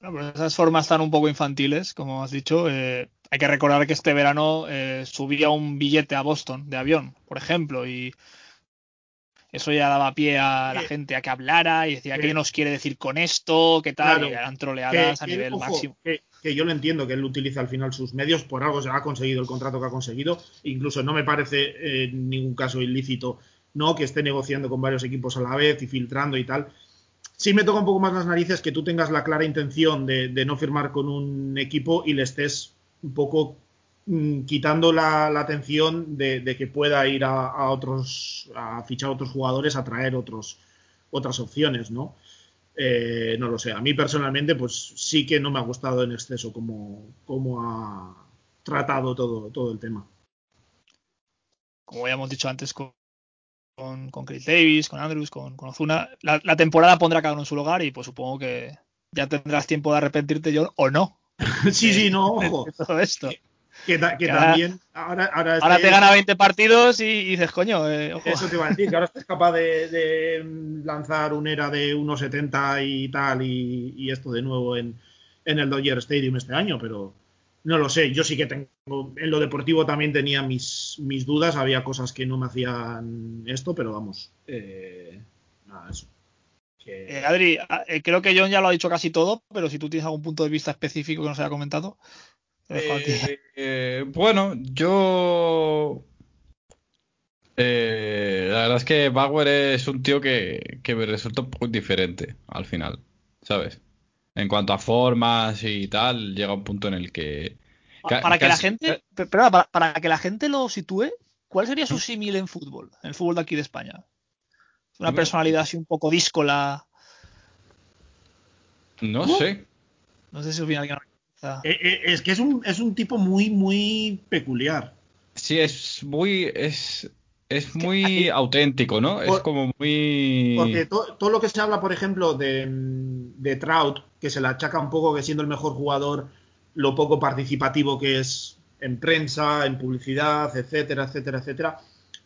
No, pero esas formas están un poco infantiles, como has dicho. Eh, hay que recordar que este verano eh, subía un billete a Boston de avión, por ejemplo, y, eso ya daba pie a la gente a que hablara y decía qué nos quiere decir con esto, qué tal, y eran troleadas a nivel máximo. Que, yo lo entiendo, que él utiliza al final sus medios, por algo se ha conseguido el contrato que ha conseguido, incluso no me parece en ningún caso ilícito no que esté negociando con varios equipos a la vez y filtrando y tal. Sí me toca un poco más las narices que tú tengas la clara intención de, de no firmar con un equipo y le estés un poco Mm, quitando la, atención de, que pueda ir a, otros, a fichar otros jugadores, a traer otros, otras opciones, ¿no? Eh, no lo sé. A mí personalmente, pues sí que no me ha gustado en exceso cómo, cómo ha tratado todo, todo el tema. Como ya hemos dicho antes con, con, Chris Davis, con Andrews, con, con Ozuna, la, temporada pondrá cada uno en su lugar y pues supongo que ya tendrás tiempo de arrepentirte yo o no. <laughs> sí, sí, no, ojo. todo esto. Que, también ahora, ahora, ahora te gana 20 partidos y, dices, coño, eh, eso te iba a decir, que ahora estás capaz de, lanzar un era de 1.70 y tal y, esto de nuevo en, el Dodger Stadium este año, pero no lo sé, yo sí que tengo, en lo deportivo también tenía mis, mis dudas, había cosas que no me hacían esto, pero vamos, eh, nada, eso. Eh, Adri, ah, creo que John ya lo ha dicho casi todo, pero si tú tienes algún punto de vista específico que nos haya comentado. Eh, eh, bueno, yo. Eh, la verdad es que Bauer es un tío que, me resulta un poco indiferente al final, ¿sabes? En cuanto a formas y tal, llega un punto en el que. Para, que la gente. Pero para, que la gente lo sitúe, ¿cuál sería su símil en fútbol? En el fútbol de aquí de España. Una personalidad así un poco díscola. No sé. No sé si eh, eh, es que es un, es un tipo muy, muy peculiar. Sí, es muy. Es, es muy auténtico, ¿no? es como muy. Porque todo lo que se habla, por ejemplo, de, de, Trout, que se le achaca un poco que siendo el mejor jugador, lo poco participativo que es en prensa, en publicidad, etcétera, etcétera, etcétera.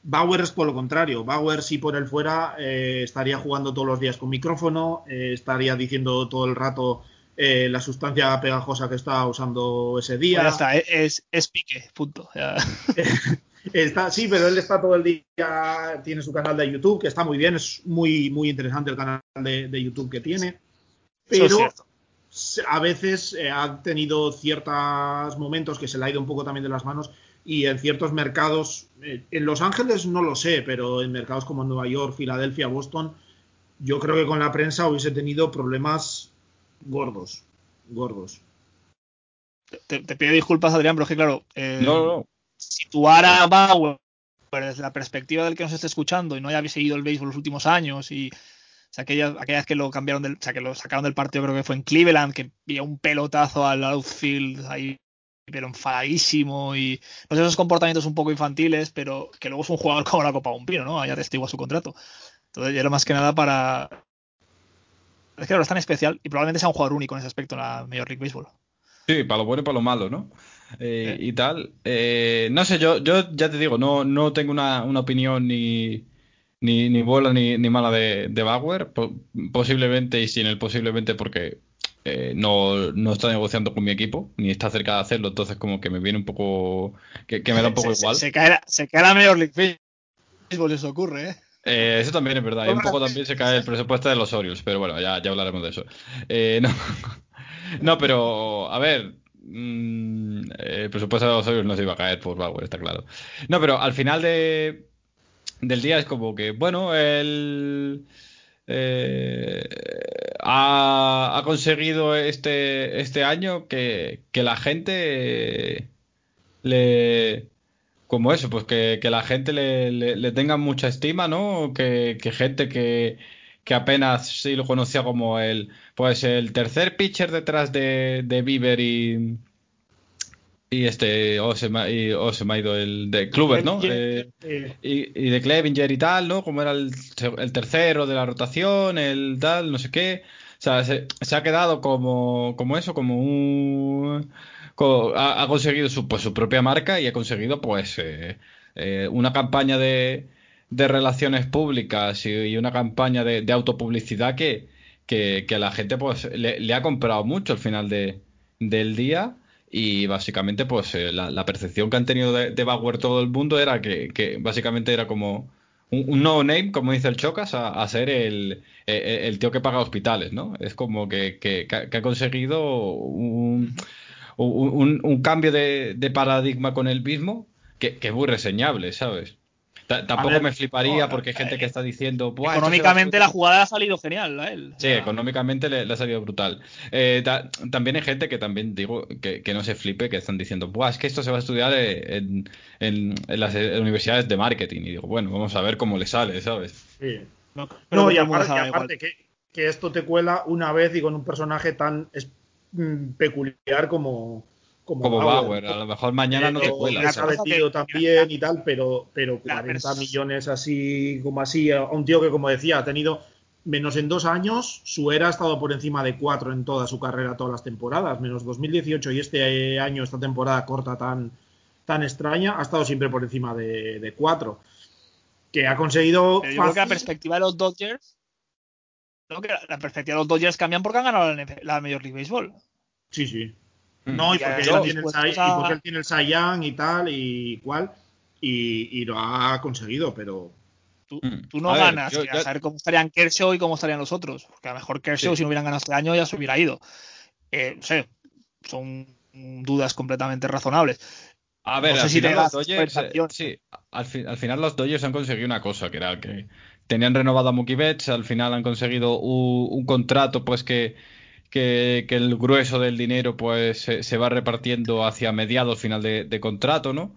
Bauer es por lo contrario. Bauer, si por él fuera, eh, estaría jugando todos los días con micrófono, estaría diciendo todo el rato eh, la sustancia pegajosa que estaba usando ese día. ya está, es, es pique, punto. <laughs> <laughs> está, sí, pero él está todo el día, tiene su canal de YouTube, que está muy bien, es muy, muy interesante el canal de, YouTube que tiene. Pero a veces eh, ha tenido ciertos momentos que se le ha ido un poco también de las manos y en ciertos mercados, eh, en Los Ángeles no lo sé, pero en mercados como Nueva York, Filadelfia, Boston, yo creo que con la prensa hubiese tenido problemas gordos, gordos. Te, pido disculpas, Adrián, pero es que claro, eh, situar a Bauer desde la perspectiva del que nos esté escuchando y no haya seguido el béisbol los últimos años y aquella, aquella vez que lo cambiaron del, o sea, que lo sacaron del partido, creo que fue en Cleveland, que vio un pelotazo al outfield ahí, pero enfadadísimo y sé, esos comportamientos un poco infantiles, pero que luego es un jugador como la Copa un Pino, ¿no? Haya testigo a su contrato. Entonces, era más que nada para, es que ahora es tan especial y probablemente sea un jugador único en ese aspecto en la Major League Baseball. Sí, para lo bueno y para lo malo, ¿no? Eh, y tal. Eh, no sé, yo, yo ya te digo, no, no tengo una, opinión ni, ni, ni buena ni, ni mala de, de Bauer. posiblemente, y sin el posiblemente, porque eh, no, no, está negociando con mi equipo, ni está cerca de hacerlo, entonces como que me viene un poco. que, me da un poco igual. Se, cae, se cae la Major League Baseball, eso ocurre, ¿eh? Eh, eso también es verdad. Y un poco también se cae el presupuesto de los Orioles, pero bueno, ya, ya hablaremos de eso. Eh, <laughs> no. no, pero a ver. Mm, el presupuesto de los Orioles no se iba a caer por Bauer, está claro. No, pero al final de, del día es como que, bueno, él eh, ha, ha, conseguido este, este año que, que la gente le como eso, pues que, la gente le, tenga mucha estima, ¿no? Que, gente que, apenas sí lo conocía como el, pues el tercer pitcher detrás de, de Bieber y, y este, o se, me, ha ido el de Kluber, ¿no? Eh, y, de Clevinger y tal, ¿no? Como era el, tercero de la rotación, el tal, no sé qué. O sea, se, se ha quedado como, como eso, como un ha, conseguido su, pues, su propia marca y ha conseguido pues eh, eh, una campaña de, de, relaciones públicas y, una campaña de, autopublicidad que, que, la gente pues le, ha comprado mucho al final de, del día y básicamente pues eh, la, percepción que han tenido de, Bauer todo el mundo era que, básicamente era como un, no name, como dice el Chocas, a, ser el, el, tío que paga hospitales, ¿no? Es como que, que, que ha conseguido un, un, un cambio de, de, paradigma con el mismo que, que es muy reseñable, ¿sabes? Tampoco me fliparía porque hay gente que está diciendo. Económicamente la jugada ha salido genial a él. Sí, económicamente le, ha salido brutal. Eh, también hay gente que también digo que, no se flipe, que están diciendo, Buah, es que esto se va a estudiar en, las universidades de marketing. Y digo, bueno, vamos a ver cómo le sale, ¿sabes? Sí. No, y aparte, que, que, esto te cuela una vez y con un personaje tan mm, peculiar como, como, Bauer. A lo mejor mañana no te cuela. Ha vestido también y tal, pero, pero 40 millones así, como así, a un tío que, como decía, ha tenido menos en dos años, su era ha estado por encima de cuatro en toda su carrera, todas las temporadas, menos 2018 y este año, esta temporada corta tan, tan extraña, ha estado siempre por encima de, cuatro. Que ha conseguido. Pero yo creo que la perspectiva de los Dodgers. la perspectiva de los Dodgers cambian porque han ganado la, la Major League Baseball. Sí, sí. Mm. No, y porque, él tiene, el, Saiyan y tal, y cual, y, lo ha conseguido, pero. Tú, mm. no ganas, a, saber cómo estarían Kershaw y cómo estarían los otros. Porque a lo mejor Kershaw, si no hubieran ganado este año, ya se hubiera ido. Eh, no sé, son dudas completamente razonables. A ver, al, final los Dodgers, sí, al, final los Dodgers han conseguido una cosa, que era que tenían renovado a Mookie Betts, al final han conseguido un contrato pues que que, el grueso del dinero pues se, va repartiendo hacia mediados final de, contrato, ¿no?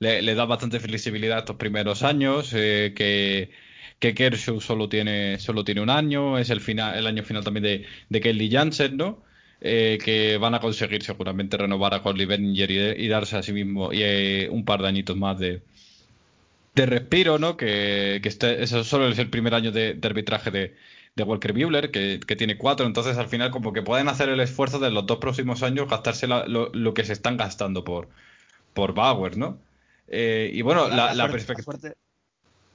Le, da bastante flexibilidad estos primeros años, eh, que, que Kershaw solo tiene, solo tiene un año, es el, final, el año final también de, de Kelly Jansen, ¿no? Eh, que van a conseguir seguramente renovar a Holly Benninger y, darse a sí mismo y, eh, un par de añitos más de, de respiro, ¿no? Que, que este, eso solo es el primer año de arbitraje de, de Walker Buehler, que, tiene cuatro, entonces al final como que pueden hacer el esfuerzo de los dos próximos años gastarse lo, que se están gastando por, por Bauer, ¿no? Eh, y bueno, la, perspectiva...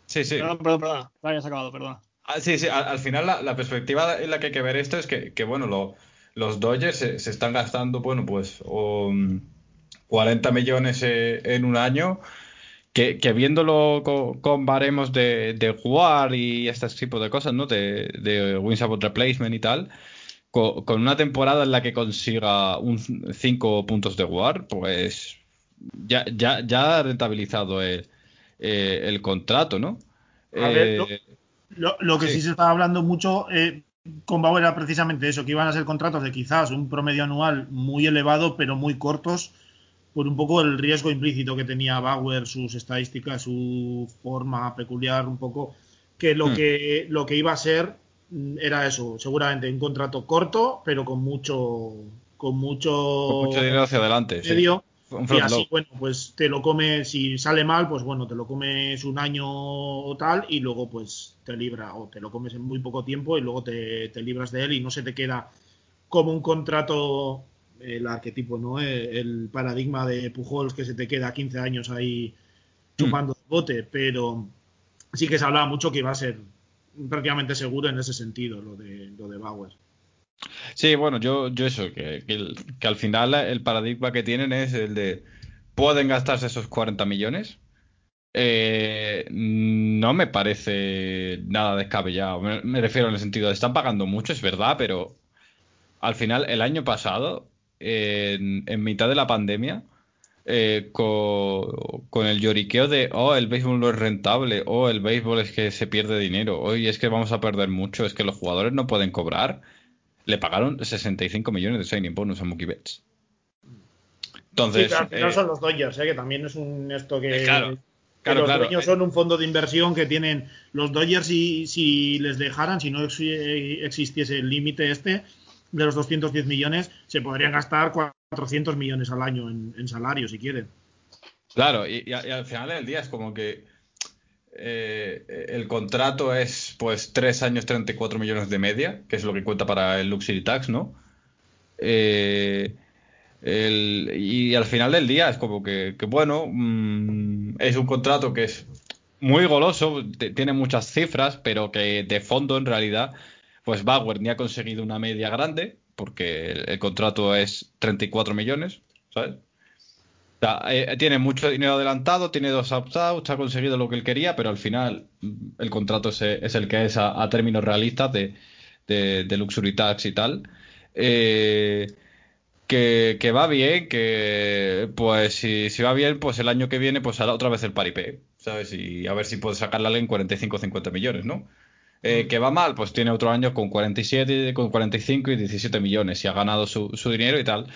Sí, sí. Perdón, perdón, perdón. Hayas acabado, perdón. Ah, sí, sí, al, final la, perspectiva en la que hay que ver esto es que, bueno, los Dodgers se, están gastando, bueno, pues 40 millones eh, en un año que, viéndolo con, baremos de, de jugar y este tipo de cosas, ¿no? De, de wins about replacement y tal, con, una temporada en la que consiga un 5 puntos de war, pues ya, ya, ya ha rentabilizado el, eh, el contrato, ¿no? A ver, lo, lo, que sí. se estaba hablando mucho eh, con Bauer era precisamente eso, que iban a ser contratos de quizás un promedio anual muy elevado, pero muy cortos por un poco el riesgo implícito que tenía Bauer, sus estadísticas, su forma peculiar, un poco, que lo, hmm. que, lo que iba a ser mm, era eso, seguramente un contrato corto, pero con mucho con mucho, mucho dinero hacia adelante. y así, bueno, pues te lo comes, si sale mal, pues bueno, te lo comes un año o tal, y luego pues te libra, o te lo comes en muy poco tiempo y luego te, te libras de él y no se te queda como un contrato el arquetipo, ¿no? El, paradigma de Pujols que se te queda 15 años ahí chupando mm. bote, pero sí que se hablaba mucho que iba a ser prácticamente seguro en ese sentido, lo de, lo de Bauer. Sí, bueno, yo, yo eso, que, que, al final el paradigma que tienen es el de pueden gastarse esos 40 millones. Eh, no me parece nada descabellado. Me, me, refiero en el sentido de están pagando mucho, es verdad, pero al final el año pasado en, mitad de la pandemia eh, con, el lloriqueo de, oh, el béisbol no es rentable, oh, el béisbol es que se pierde dinero, hoy es que vamos a perder mucho, es que los jugadores no pueden cobrar. Le pagaron 65 millones de signing bonus a Mookie Betts. Entonces, no son los Dodgers, ¿eh? que también es un esto que, claro, los dueños son un fondo de inversión que tienen los Dodgers si, si les dejaran, si no existiese el límite este, de los 210 millones, se podrían gastar 400 millones al año en, en salario, si quieren. Claro, y, al final del día es como que eh, el contrato es pues 3 años 34 millones de media, que es lo que cuenta para el Luxury Tax, ¿no? Eh, y al final del día es como que, bueno, mm, es un contrato que es muy goloso, tiene muchas cifras, pero que de fondo en realidad pues Bauer ni ha conseguido una media grande, porque el, contrato es 34 millones, ¿sabes? eh, tiene mucho dinero adelantado, tiene dos opt-outs, ha conseguido lo que él quería, pero al final mm, el contrato es, el que es a, términos realistas de, de, Luxury Tax y tal. Eh, que, va bien, que pues si, si, va bien, pues el año que viene, pues hará otra vez el paripé, ¿sabes? Y a ver si puede sacarla en 45 o 50 millones, ¿no? Eh, que va mal, pues tiene otro año con 47, con 45 y 17 millones y ha ganado su, su dinero y tal.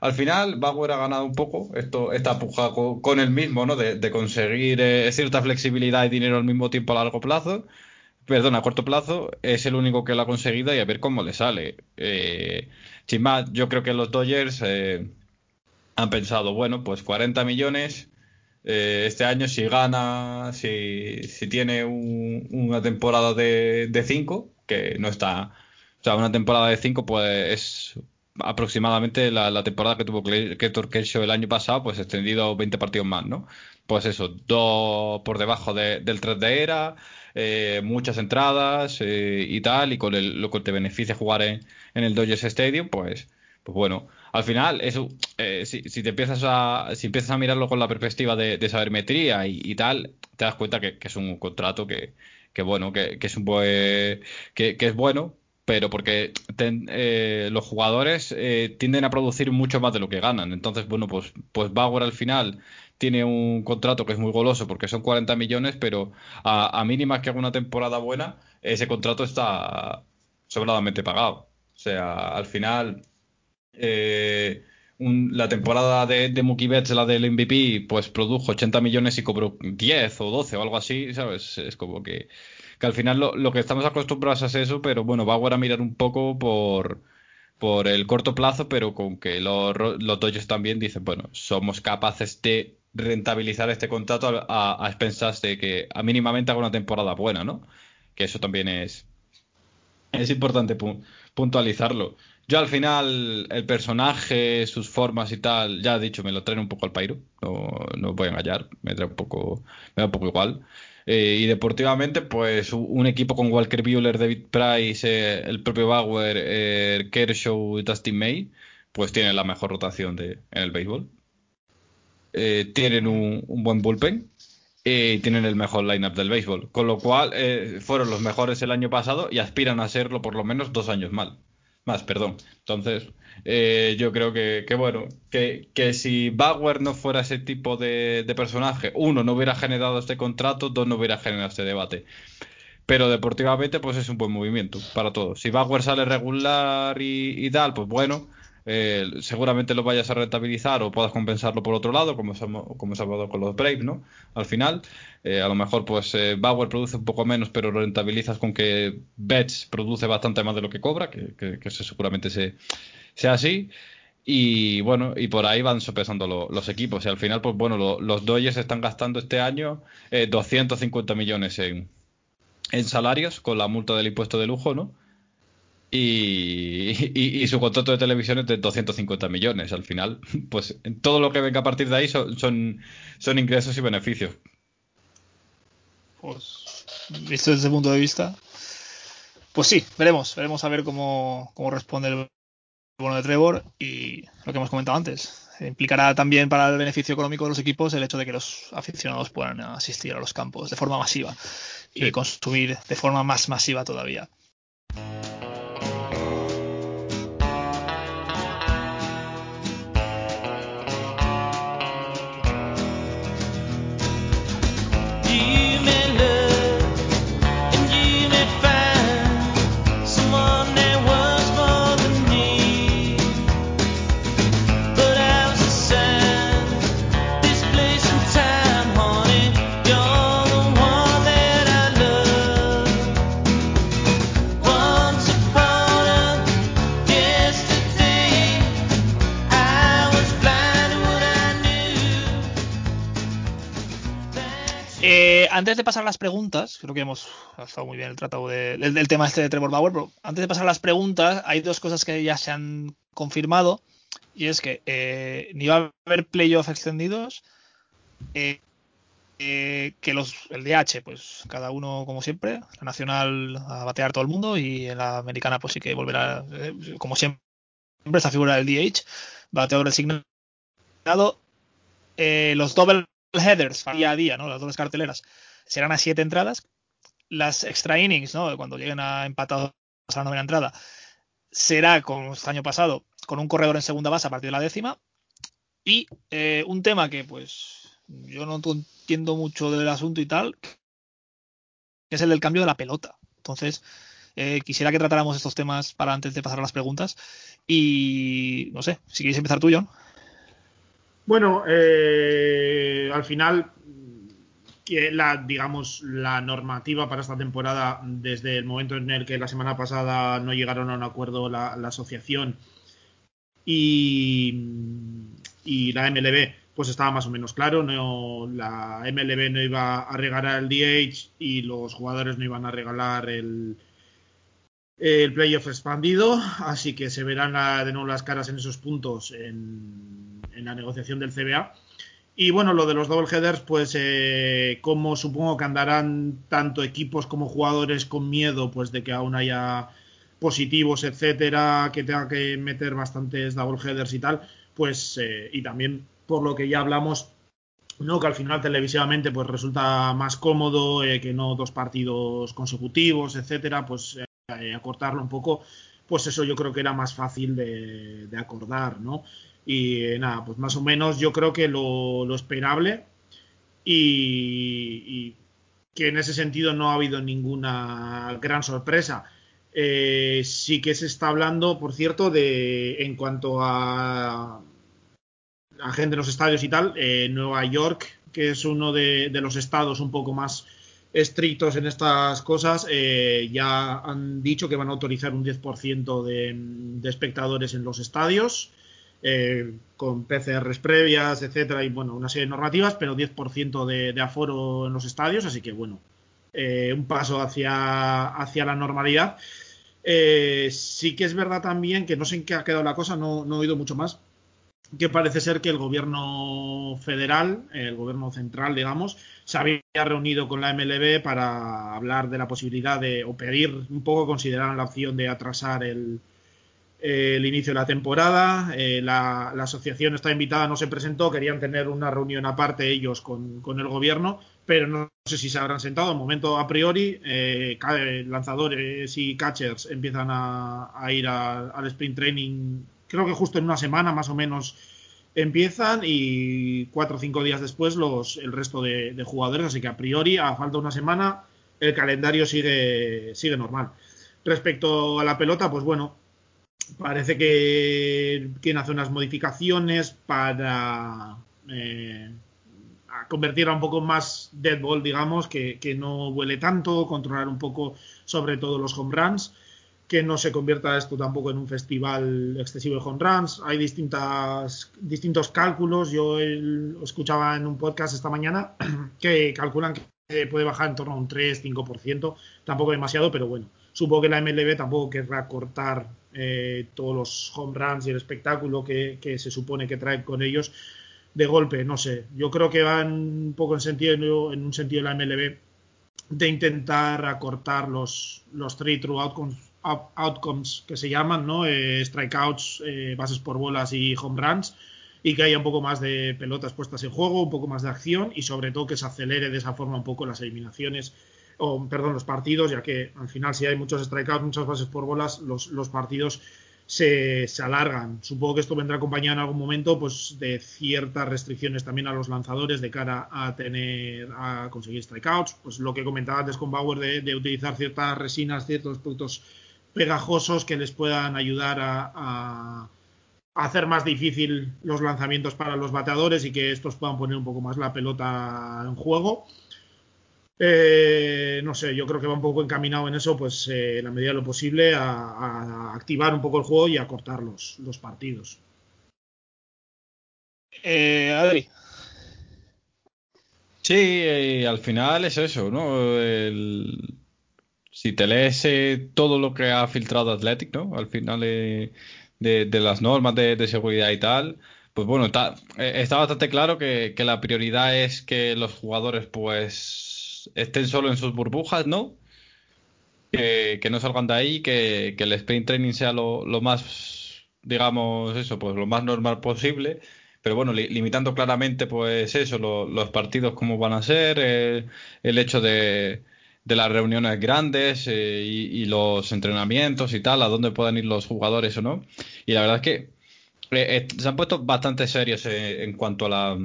Al final, Bauer ha ganado un poco esto, esta puja con, el mismo, ¿no? De, conseguir eh, cierta flexibilidad y dinero al mismo tiempo a largo plazo. Perdón, a corto plazo, es el único que lo ha conseguido y a ver cómo le sale. Eh, sin más, yo creo que los Dodgers han pensado, bueno, pues 40 millones. Este año, si gana, si, si tiene una temporada de 5, que no está. O sea, una temporada de 5, pues es aproximadamente la, temporada que tuvo Ketor Kershaw el año pasado, pues extendido 20 partidos más, ¿no? Pues eso, dos por debajo del 3 de era, eh, muchas entradas eh, y tal, y con lo que te beneficia jugar en, el Dodgers Stadium, pues, pues bueno, al final, eso, eh, si, te empiezas a, si empiezas a mirarlo con la perspectiva de, sabermetría y, tal, te das cuenta que, es un contrato que, bueno, que, es un buen, que es bueno, pero porque eh, los jugadores eh, tienden a producir mucho más de lo que ganan. Entonces, bueno, pues, pues Bauer al final tiene un contrato que es muy goloso porque son 40 millones, pero a, a mínimas que haga una temporada buena, ese contrato está sobradamente pagado. O sea, al final, eh, la temporada de, de Mookie Betts, la del MVP, pues produjo 80 millones y cobró 10 o 12 o algo así, ¿sabes? Es como que que al final lo, que estamos acostumbrados es eso, pero bueno, va a mirar un poco por, por el corto plazo, pero con que los, los también dicen, bueno, somos capaces de rentabilizar este contrato a, expensas de que a mínimamente haga una temporada buena, ¿no? Que eso también es, es importante puntualizarlo. Yo al final, el personaje, sus formas y tal, ya he dicho, me lo traen un poco al pairo, no, no voy a engañar, me trae un poco, me da un poco igual. Eh, y deportivamente, pues un equipo con Walker Buehler, David Price, eh, el propio Bauer, eh, Kershaw y Dustin May, pues tienen la mejor rotación de, en el béisbol. tienen un, buen bullpen y tienen el mejor lineup del béisbol. Con lo cual, fueron los mejores el año pasado y aspiran a serlo por lo menos dos años mal. Más. Perdón. Entonces, eh, yo creo que, bueno, que, si Bauer no fuera ese tipo de, personaje, uno, no hubiera generado este contrato, dos, no hubiera generado este debate. Pero deportivamente, pues es un buen movimiento para todos. Si Bauer sale regular y, tal, pues bueno, eh, seguramente lo vayas a rentabilizar o puedas compensarlo por otro lado, como se, como hablado con los Braves, ¿no? Al final, eh, a lo mejor, pues Bauer produce un poco menos, pero rentabilizas con que Betts produce bastante más de lo que cobra, que, que, que seguramente se sea así. Y bueno, y por ahí van sopesando los equipos. Y al final, pues bueno, los Dodgers están gastando este año 250 eh, millones en, en salarios con la multa del impuesto de lujo, ¿no? Y, y, su contrato de televisión es de 250 millones. Al final, pues todo lo que venga a partir de ahí son, son, son ingresos y beneficios. Pues, visto desde ese punto de vista, pues sí, veremos, veremos a ver cómo, cómo responde el bueno de Trevor y lo que hemos comentado antes. Implicará también para el beneficio económico de los equipos el hecho de que los aficionados puedan asistir a los campos de forma masiva y consumir de forma más masiva todavía. Antes de pasar las preguntas, creo que hemos estado muy bien el tratado del, tema este de Trevor Bauer, pero antes de pasar las preguntas, hay dos cosas que ya se han confirmado, y es que eh, ni va a haber playoffs extendidos, eh, eh, que los, el DH, pues cada uno como siempre, la nacional a batear todo el mundo, y en la americana pues sí que volverá, como siempre, esta figura del DH, bateador designado, eh, los double headers día a día, ¿no? Las dobles carteleras serán a siete entradas. Las extra innings, ¿no? Cuando lleguen a empatados a la novena entrada, será como el año pasado, con un corredor en segunda base a partir de la décima. Y eh, un tema que, pues, yo no entiendo mucho del asunto y tal, que es el del cambio de la pelota. Entonces, eh, quisiera que tratáramos estos temas para antes de pasar a las preguntas. Y no sé, si queréis empezar tú, John. Bueno, eh, al final, que la, digamos, la normativa para esta temporada, desde el momento en el que la semana pasada no llegaron a un acuerdo la, asociación y, la MLB, pues estaba más o menos claro. No, la MLB no iba a regalar el DH y los jugadores no iban a regalar el playoff expandido, así que se verán de nuevo las caras en esos puntos en, la negociación del CBA. Y bueno, lo de los double headers, pues eh, como supongo que andarán tanto equipos como jugadores con miedo, pues de que aún haya positivos, etcétera, que tenga que meter bastantes double headers y tal, pues eh, y también por lo que ya hablamos, no que al final televisivamente pues resulta más cómodo eh, que no dos partidos consecutivos, etcétera, pues eh, acortarlo un poco, pues eso yo creo que era más fácil de, acordar, ¿no? Y eh, nada, pues más o menos yo creo que lo, esperable y, que en ese sentido no ha habido ninguna gran sorpresa. Eh, sí que se está hablando, por cierto, de en cuanto a la gente en los estadios y tal, Nueva York, que es uno de, los estados un poco más estrictos en estas cosas, eh, ya han dicho que van a autorizar un 10% de, espectadores en los estadios, eh, con PCRs previas, etcétera, y bueno, una serie de normativas, pero 10% de, aforo en los estadios, así que bueno, eh, un paso hacia, hacia la normalidad. sí que es verdad también que no sé en qué ha quedado la cosa, no, no he oído mucho más, que parece ser que el gobierno federal, el gobierno central, digamos, se había reunido con la MLB para hablar de la posibilidad de, o pedir un poco, considerar la opción de atrasar el, el inicio de la temporada. Eh, la, asociación está invitada, no se presentó, querían tener una reunión aparte ellos con, con el gobierno, pero no sé si se habrán sentado. De momento, a priori, eh, lanzadores y catchers empiezan a, ir al sprint training creo que justo en una semana más o menos empiezan y cuatro o cinco días después los, el resto de, jugadores, así que a priori, a falta de una semana, el calendario sigue, sigue normal. Respecto a la pelota, pues bueno, parece que quieren hacer unas modificaciones para eh, convertirla un poco más dead ball, digamos, que, que no huele tanto, controlar un poco sobre todo los home runs que no se convierta esto tampoco en un festival excesivo de home runs. Hay distintas, distintos cálculos. Yo escuchaba en un podcast esta mañana <clears throat> que calculan que puede bajar en torno a un 3-5%. Tampoco demasiado, pero bueno. Supongo que la MLB tampoco querrá cortar eh, todos los home runs y el espectáculo que, se supone que trae con ellos de golpe. No sé. Yo creo que van un poco en, sentido, en un sentido la MLB de intentar acortar los, los trade true outcomes outcomes que se llaman, ¿no? Eh, strikeouts, eh, bases por bolas y home runs, y que haya un poco más de pelotas puestas en juego, un poco más de acción y sobre todo que se acelere de esa forma un poco las eliminaciones, o perdón, los partidos, ya que al final si hay muchos strikeouts, muchas bases por bolas, los, los partidos se, se, alargan. Supongo que esto vendrá acompañado en algún momento pues de ciertas restricciones también a los lanzadores de cara a tener a conseguir strikeouts. Pues lo que comentaba antes con Bauer de, de utilizar ciertas resinas, ciertos productos pegajosos que les puedan ayudar a, hacer más difícil los lanzamientos para los bateadores y que estos puedan poner un poco más la pelota en juego. Eh, no sé, yo creo que va un poco encaminado en eso, pues eh, en la medida de lo posible, a, activar un poco el juego y a cortar los, los partidos. Eh, Adri. Sí, al final es eso, ¿no? El, si te lees eh, todo lo que ha filtrado Athletic, ¿no? Al final de, las normas de, seguridad y tal, pues bueno, está, eh, está bastante claro que, la prioridad es que los jugadores pues estén solo en sus burbujas, ¿no? Que, no salgan de ahí, que, el sprint training sea lo, más, digamos eso, pues lo más normal posible. pero bueno, limitando claramente, pues eso, los partidos cómo van a ser, eh, el hecho de, las reuniones grandes eh, y, los entrenamientos y tal, a dónde pueden ir los jugadores o no. Y la verdad es que eh, se han puesto bastante serios en cuanto a la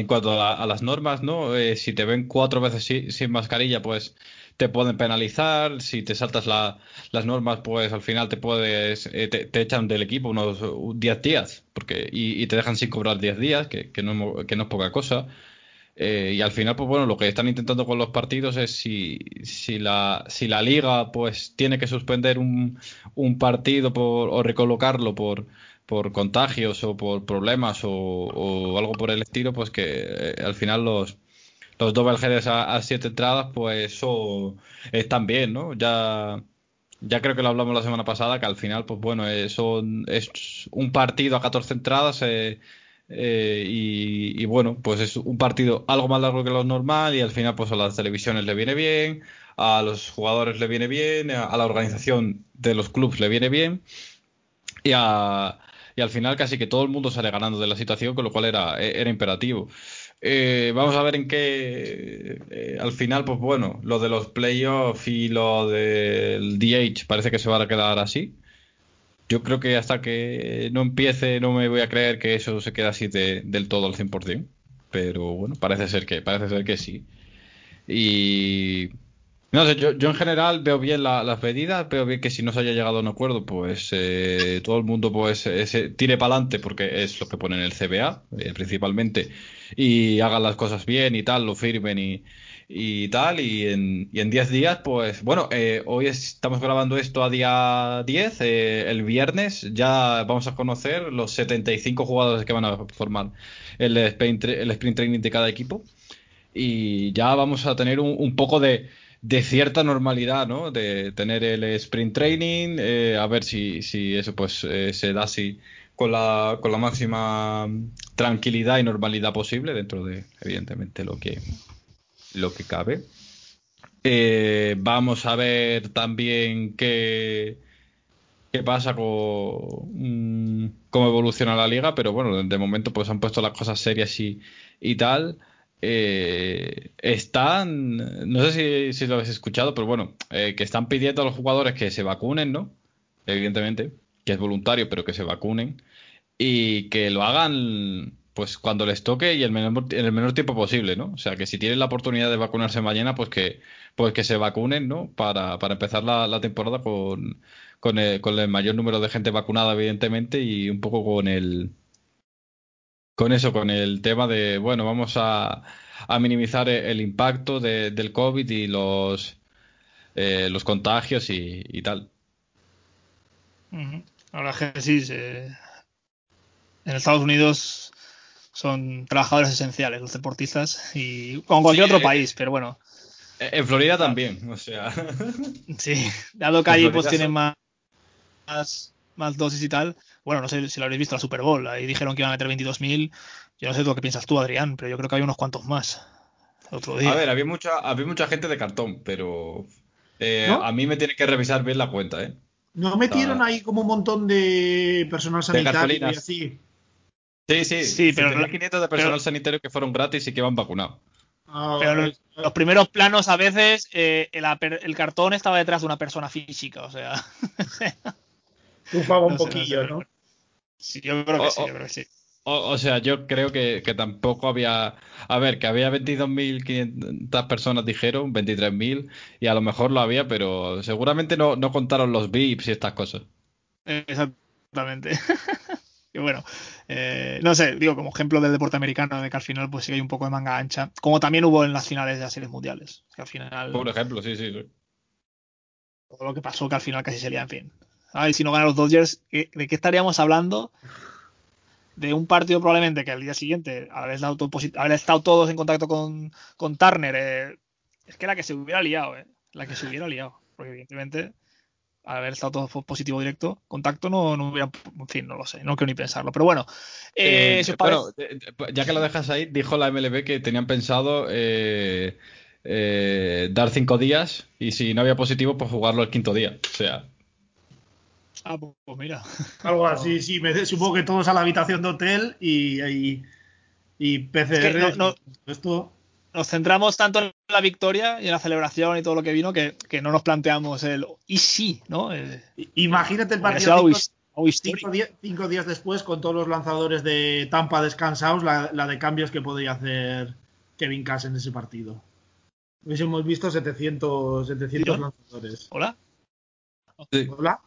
en cuanto a, las normas, ¿no? si te ven cuatro veces sin mascarilla, pues te pueden penalizar, si te saltas las normas, pues al final te puedes, eh, te, echan del equipo unos 10 días, porque, y, te dejan sin cobrar 10 días, que, que, no, que no es poca cosa. Eh, y al final, pues bueno, lo que están intentando con los partidos es si, si, la, si la liga pues tiene que suspender un, un partido por, o recolocarlo por, por contagios o por problemas o, o algo por el estilo, pues que eh, al final los, los double headers a, siete entradas, pues eso están bien, ¿no? Ya, ya creo que lo hablamos la semana pasada, que al final, pues bueno, son, es un partido a 14 entradas eh, eh, y, bueno, pues es un partido algo más largo que lo normal y al final, pues a las televisiones le viene bien, a los jugadores le viene bien, a, la organización de los clubes le viene bien y a, y al final casi que todo el mundo sale ganando de la situación, con lo cual era, era imperativo. Eh, vamos a ver en qué. Eh, al final, pues bueno, lo de los playoffs y lo del DH parece que se va a quedar así. Yo creo que hasta que no empiece, no me voy a creer que eso se quede así del todo al 100%. Pero bueno, parece ser que, parece ser que sí. Y no sé, yo, yo en general veo bien las medidas, veo bien que si no se haya llegado a un acuerdo, pues eh, todo el mundo pues tire para adelante porque es lo que pone en el CBA, eh, principalmente, y hagan las cosas bien y tal, lo firmen y, y tal, y en, y en 10 días, pues bueno, eh, hoy estamos grabando esto a día 10, el viernes ya vamos a conocer los 75 jugadores que van a formar el sprint, el sprint training de cada equipo, y ya vamos a tener un poco de de cierta normalidad, ¿no? De tener el sprint training, eh, a ver si, si eso pues eh, se da así con la, con la máxima tranquilidad y normalidad posible dentro de, evidentemente, lo que, lo que cabe. Eh, vamos a ver también qué, qué pasa con mm, cómo evoluciona la liga, pero bueno, de momento pues han puesto las cosas serias y, y tal eh, están, no sé si, lo habéis escuchado, pero bueno, eh, que están pidiendo a los jugadores que se vacunen, ¿no? Evidentemente, que es voluntario, pero que se vacunen y que lo hagan pues cuando les toque y en el menor tiempo posible, ¿no? O sea, que si tienen la oportunidad de vacunarse mañana, pues que, pues que se vacunen, ¿no? Para, para empezar la, temporada con, el, con el mayor número de gente vacunada, evidentemente, y un poco con el con eso, con el tema de, bueno, vamos a, minimizar e, el, impacto del COVID y los, eh, los contagios y, tal. Ahora que sí, en Estados Unidos son trabajadores esenciales los deportistas y como cualquier otro eh, país, pero bueno. En Florida también, o sea. Sí, <laughs> dado que allí pues tienen más, más dosis y tal, bueno, no sé si lo habréis visto la Super Bowl, ahí dijeron que iban a meter 22.000. Yo no sé lo que piensas tú, Adrián, pero yo creo que había unos cuantos más. Otro día. A ver, había mucha, había mucha gente de cartón, pero eh, a mí me tiene que revisar bien la cuenta, ¿eh? ¿No metieron ahí como un montón de personal sanitario y así? Sí, sí, sí pero 500 de personal sanitario que fueron gratis y que van vacunados. Ah, pero los, primeros planos a veces eh, el, el, cartón estaba detrás de una persona física, o sea. Ufaba <laughs> un poquillo, ¿no? Sí, yo creo que sí, yo creo que sí. O, sea, yo creo que, tampoco había. A ver, que había 22.500 personas, dijeron, 23.000, y a lo mejor lo había, pero seguramente no, no contaron los VIPs y estas cosas. Exactamente. <laughs> y bueno, eh, no sé, digo, como ejemplo del deporte americano, de que al final pues sí hay un poco de manga ancha, como también hubo en las finales de las series mundiales. Que al final. Por ejemplo, sí, sí, sí. Todo lo que pasó, que al final casi sería, en fin. Ay, si no ganan los Dodgers, ¿de qué estaríamos hablando? De un partido probablemente que al día siguiente, haber estado, haber estado todos en contacto con, con Turner, eh, es que la que se hubiera liado, eh, la que se hubiera liado. Porque evidentemente, al haber estado todo positivo directo, contacto no, no hubiera, en fin, no lo sé, no quiero ni pensarlo. Pero bueno, eh, eh ya que lo dejas ahí, dijo la MLB que tenían pensado dar cinco días y si no había positivo, pues jugarlo el quinto día. O sea, Ah, pues, mira. Algo <laughs> así, sí. Me, supongo que todos a la habitación de hotel y, y, y PCR. Es que no- no- esto. Nos centramos tanto en la victoria y en la celebración y todo lo que vino que, que no nos planteamos el y sí, ¿no? El, Imagínate el partido cinco, cinco días, cinco días después con todos los lanzadores de Tampa descansados, la, la de cambios que podría hacer Kevin Cash en ese partido. Hubiésemos visto 700, 700 ¿Sí? lanzadores. Hola. Sí, ¿Hola?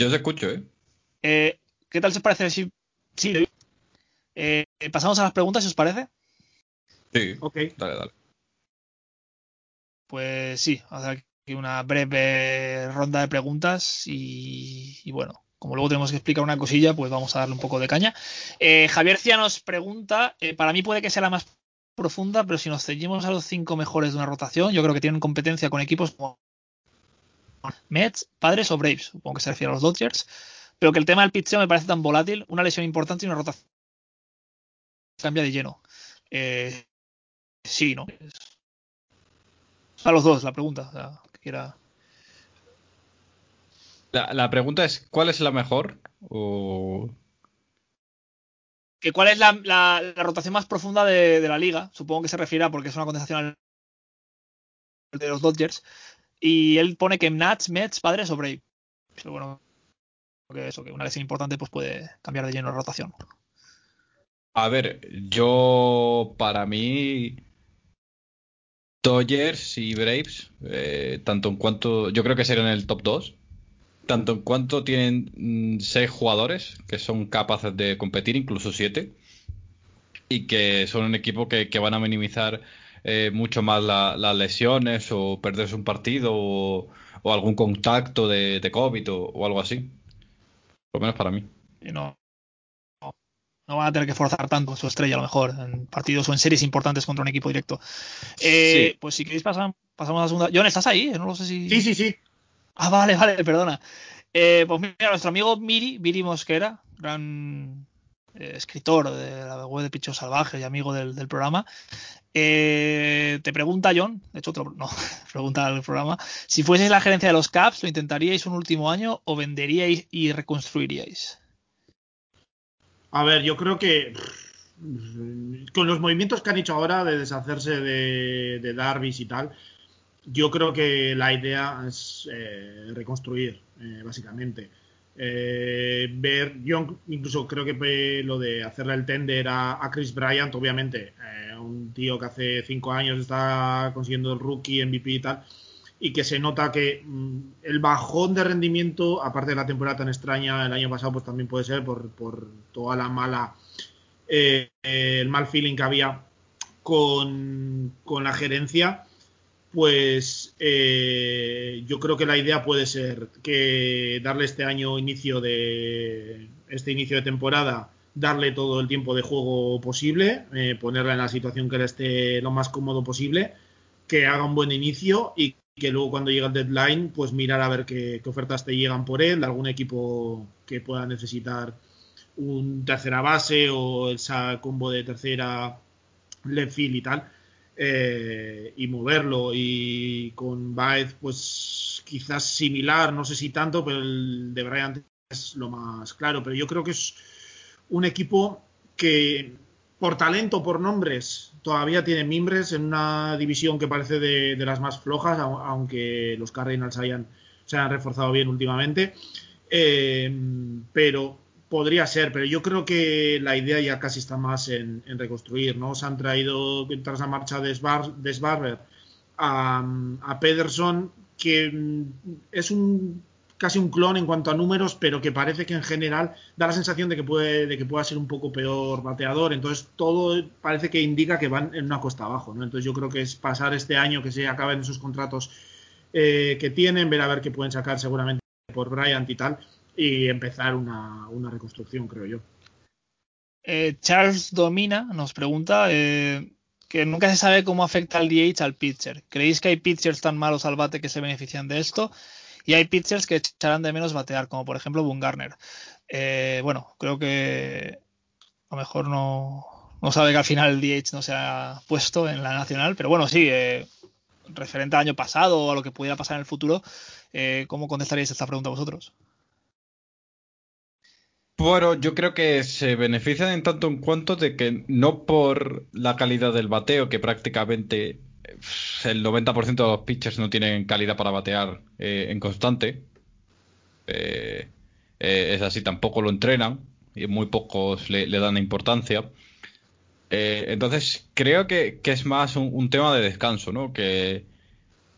Yo os escucho, ¿eh? Eh, ¿Qué tal se parece si, sí, eh, pasamos a las preguntas, si os parece? Sí. Ok. Dale, dale. Pues sí, vamos a hacer aquí una breve ronda de preguntas y, y bueno, como luego tenemos que explicar una cosilla, pues vamos a darle un poco de caña. Eh, Javier Cia nos pregunta, eh, para mí puede que sea la más profunda, pero si nos ceñimos a los cinco mejores de una rotación, yo creo que tienen competencia con equipos como Mets, Padres o Braves, supongo que se refiere a los Dodgers, pero que el tema del pitcheo me parece tan volátil, una lesión importante y una rotación cambia de lleno. Eh, sí, ¿no? A los dos, la pregunta. o sea, que quiera- La, la pregunta es: ¿cuál es la mejor? O. que ¿Cuál es la, la- la rotación más profunda de, de la liga? Supongo que se refiere a porque es una contestación al de los Dodgers. Y él pone que Nats, Mets, Padres o Braves. Pero bueno, que eso, que una lesión importante pues puede cambiar de lleno la rotación. A ver, yo para mí Dodgers y Braves, eh, tanto en cuanto, yo creo que serían el top 2, tanto en cuanto tienen mm, seis jugadores que son capaces de competir, incluso siete, y que son un equipo que van a minimizar eh, mucho más la- las lesiones o perderse un partido o, o algún contacto de, de COVID o, o algo así. Por lo menos para mí. Y no, no, no van a tener que forzar tanto su estrella a lo mejor en partidos o en series importantes contra un equipo directo. Eh, Sí. Pues si queréis pasar, pasamos a la segunda. John, ¿estás ahí? No lo sé si. Sí, sí, sí. Ah, vale, vale, perdona. Eh, pues mira, nuestro amigo Miri, Miri Mosquera, gran eh, escritor de la web de Pichos Salvajes y amigo del, del programa, eh, te pregunta, John, de hecho, lo- no, <laughs> pregunta al programa, si fueseis la gerencia de los Caps, ¿lo intentaríais un último año o venderíais y reconstruiríais? A ver, yo creo que con los movimientos que han hecho ahora de deshacerse de, de Darvis y tal, yo creo que la idea es eh, reconstruir, eh, básicamente. Eh, ver, yo incluso creo que pe- lo de hacerle el tender a, Chris Bryant, obviamente, eh, un tío que hace cinco años está consiguiendo el rookie, MVP y tal, y que se nota que mm, el bajón de rendimiento, aparte de la temporada tan extraña el año pasado, pues también puede ser por, por toda la mala, eh, eh, el mal feeling que había con, con la gerencia, pues eh, yo creo que la idea puede ser que darle este año inicio de este inicio de temporada, darle todo el tiempo de juego posible, eh, ponerla en la situación que le esté lo más cómodo posible, que haga un buen inicio y que luego cuando llegue el deadline, pues mirar a ver qué, ofertas te llegan por él, algún equipo que pueda necesitar un tercera base o esa combo de tercera left field y tal, eh, y moverlo. Y con Baez, pues quizás similar, no sé si tanto, pero el de Bryant es lo más claro. Pero yo creo que es un equipo que por talento, por nombres, todavía tiene mimbres en una división que parece de, de las más flojas, au- aunque los Cardinals hayan, se han reforzado bien últimamente. Eh, pero podría ser, pero yo creo que la idea ya casi está más en, reconstruir, ¿no? Se han traído tras la marcha de Sbarber a, a Pederson, que mm, es un casi un clon en cuanto a números, pero que parece que en general da la sensación de que puede, de que pueda ser un poco peor bateador. Entonces todo parece que indica que van en una costa abajo, ¿no? Entonces yo creo que es pasar este año que se acaben esos contratos eh, que tienen, ver a ver qué pueden sacar seguramente por Bryant y tal, y empezar una, una reconstrucción, creo yo. Eh, Charles Domina nos pregunta eh, que nunca se sabe cómo afecta el DH al pitcher. ¿Creéis que hay pitchers tan malos al bate que se benefician de esto? Y hay pitchers que echarán de menos batear, como por ejemplo Bungarner. Eh, bueno, creo que a lo mejor no, no sabe que al final el DH no se ha puesto en la nacional, pero bueno, sí, eh, referente al año pasado o a lo que pudiera pasar en el futuro, eh, ¿cómo contestaríais esta pregunta vosotros? Bueno, yo creo que se benefician en tanto en cuanto de que no por la calidad del bateo, que prácticamente el 90% de los pitchers no tienen calidad para batear eh, en constante. Eh, eh, es así, tampoco lo entrenan y muy pocos le, dan importancia. entonces, creo que, es más un, tema de descanso, ¿no? Que,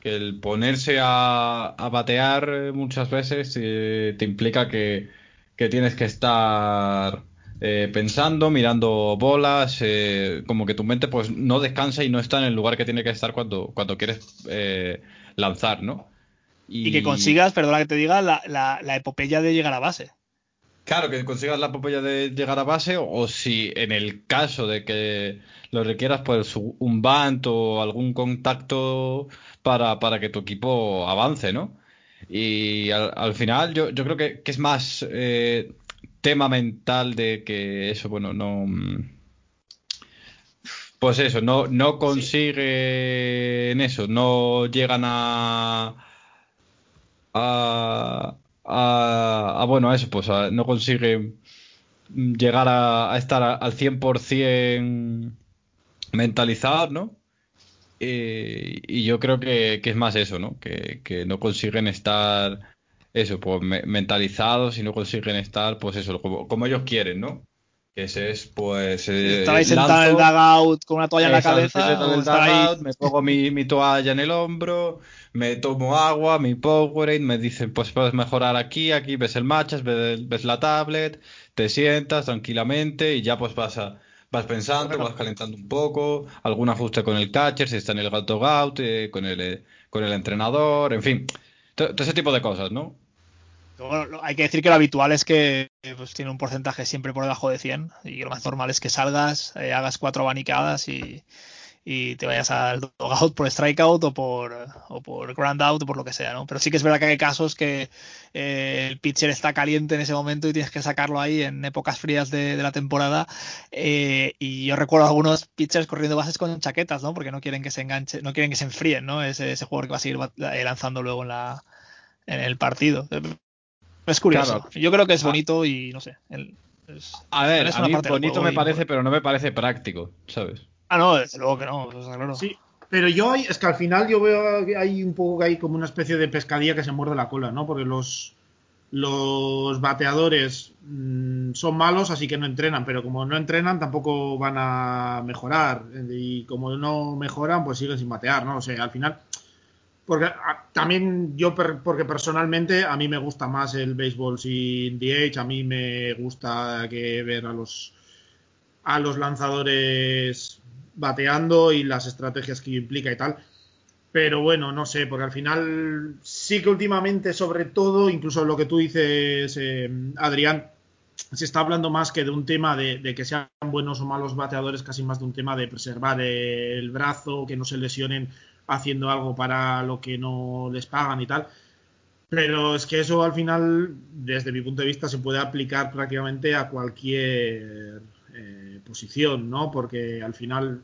el ponerse a, batear muchas veces te implica que tienes que estar eh, pensando, mirando bolas, eh, como que tu mente pues no descansa y no está en el lugar que tiene que estar cuando, cuando quieres eh, lanzar, ¿no? Y... que consigas, perdona que te diga, la, la, epopeya de llegar a base. Claro, que consigas la epopeya de llegar a base o, si en el caso de que lo requieras, pues un bant o algún contacto para, para que tu equipo avance, ¿no? Y al, final yo, yo creo que, que es más tema mental de que eso, bueno, no. Pues eso, no, no consiguen eso, no llegan a. a. a, bueno, a eso, pues no consiguen llegar a, estar al 100% mentalizados, ¿no? Y yo creo que, que, es más eso, ¿no? Que, que no consiguen estar eso, pues mentalizados y no consiguen estar, pues eso, como, ellos quieren, ¿no? Que ese es, pues. Eh, Estabais sentado en el dugout con una toalla en la cabeza. me pongo mi, toalla en el hombro, me tomo agua, mi Powerade, me dicen, pues puedes mejorar aquí, aquí ves el match, ves, la tablet, te sientas tranquilamente y ya pues vas vas pensando, vas calentando un poco, algún ajuste con el catcher, si está en el dugout, eh, con, el, eh, con el entrenador, en fin, todo ese tipo de cosas, ¿no? hay que decir que lo habitual es que pues, tiene un porcentaje siempre por debajo de 100 y lo más normal es que salgas, eh, hagas cuatro abanicadas y, te vayas al dogout por strikeout o por, o por ground out o por lo que sea, ¿no? Pero sí que es verdad que hay casos que eh, el pitcher está caliente en ese momento y tienes que sacarlo ahí en épocas frías de, la temporada eh, y yo recuerdo algunos pitchers corriendo bases con chaquetas, ¿no? Porque no quieren que se enganche, no quieren que se enfríen, ¿no? Ese, ese jugador que va a seguir lanzando luego en la en el partido. Es curioso. Yo creo que es bonito y no sé. a ver, a mí bonito me parece, pero no me parece práctico, ¿sabes? Ah, no, desde luego que no. Sí, pero yo es que al final yo veo que hay un poco que hay como una especie de pescadilla que se muerde la cola, ¿no? Porque los, los bateadores mm, son malos, así que no entrenan, pero como no entrenan tampoco van a mejorar. Y como no mejoran, pues siguen sin batear, ¿no? O sea, al final porque también yo, porque personalmente a mí me gusta más el béisbol sin DH, a mí me gusta que ver a los, a los lanzadores bateando y las estrategias que implica y tal. Pero bueno, no sé, porque al final sí que últimamente, sobre todo, incluso lo que tú dices, eh, Adrián, se está hablando más que de un tema de, de, que sean buenos o malos bateadores, casi más de un tema de preservar el brazo, que no se lesionen haciendo algo para lo que no les pagan y tal. Pero es que eso al final, desde mi punto de vista, se puede aplicar prácticamente a cualquier eh, posición, ¿no? Porque al final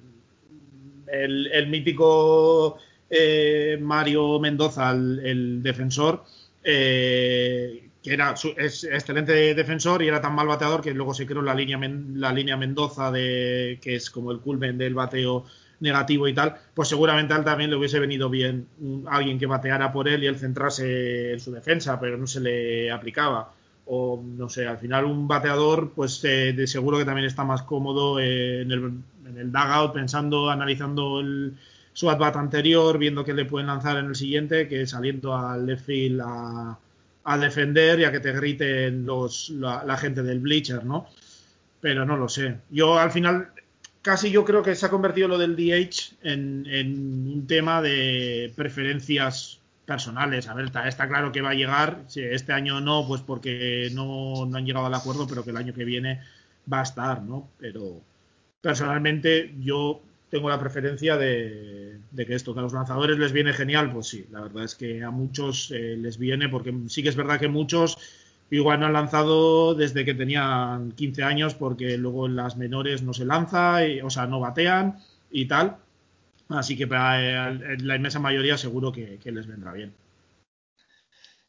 el, mítico eh, Mario Mendoza, el, defensor, eh, que era es excelente defensor y era tan mal bateador que luego se creó la línea, la línea Mendoza, de, que es como el culmen del bateo negativo y tal, pues seguramente a él también le hubiese venido bien alguien que bateara por él y él centrase en su defensa, pero no se le aplicaba. O no sé, al final un bateador, pues eh, de seguro que también está más cómodo eh, en, el, en, el, dugout, pensando, analizando el, su at anterior, viendo que le pueden lanzar en el siguiente, que saliendo al left field a, defender y a que te griten los, la, la gente del bleacher, ¿no? Pero no lo sé. Yo al final casi yo creo que se ha convertido lo del DH en, un tema de preferencias personales. A ver, está, claro que va a llegar. Si este año no, pues porque no, han llegado al acuerdo, pero que el año que viene va a estar, ¿no? Pero personalmente yo tengo la preferencia de, que esto, que a los lanzadores les viene genial, pues sí, la verdad es que a muchos eh, les viene, porque sí que es verdad que muchos Igual no han lanzado desde que tenían 15 años porque luego en las menores no se lanza, o sea, no batean y tal. Así que para eh, la inmensa mayoría seguro que, les vendrá bien.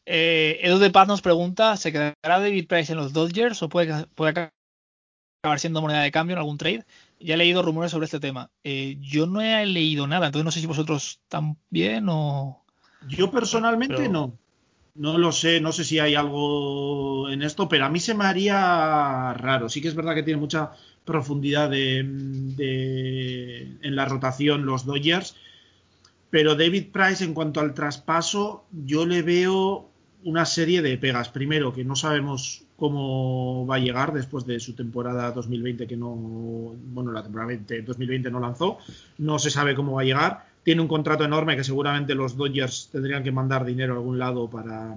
Eh, Edu de Paz nos pregunta, ¿se quedará David Price en los Dodgers o puede, puede acabar siendo moneda de cambio en algún trade? Ya he leído rumores sobre este tema. Eh, yo no he leído nada, entonces no sé si vosotros también o... Yo personalmente no. No lo sé, no sé si hay algo en esto, pero a mí se me haría raro. Sí que es verdad que tiene mucha profundidad de, en la rotación los Dodgers, pero David Price en cuanto al traspaso, yo le veo una serie de pegas. Primero, que no sabemos cómo va a llegar después de su temporada 2020 que no, bueno, la temporada 2020 no lanzó, no se sabe cómo va a llegar. Tiene un contrato enorme que seguramente los Dodgers tendrían que mandar dinero a algún lado para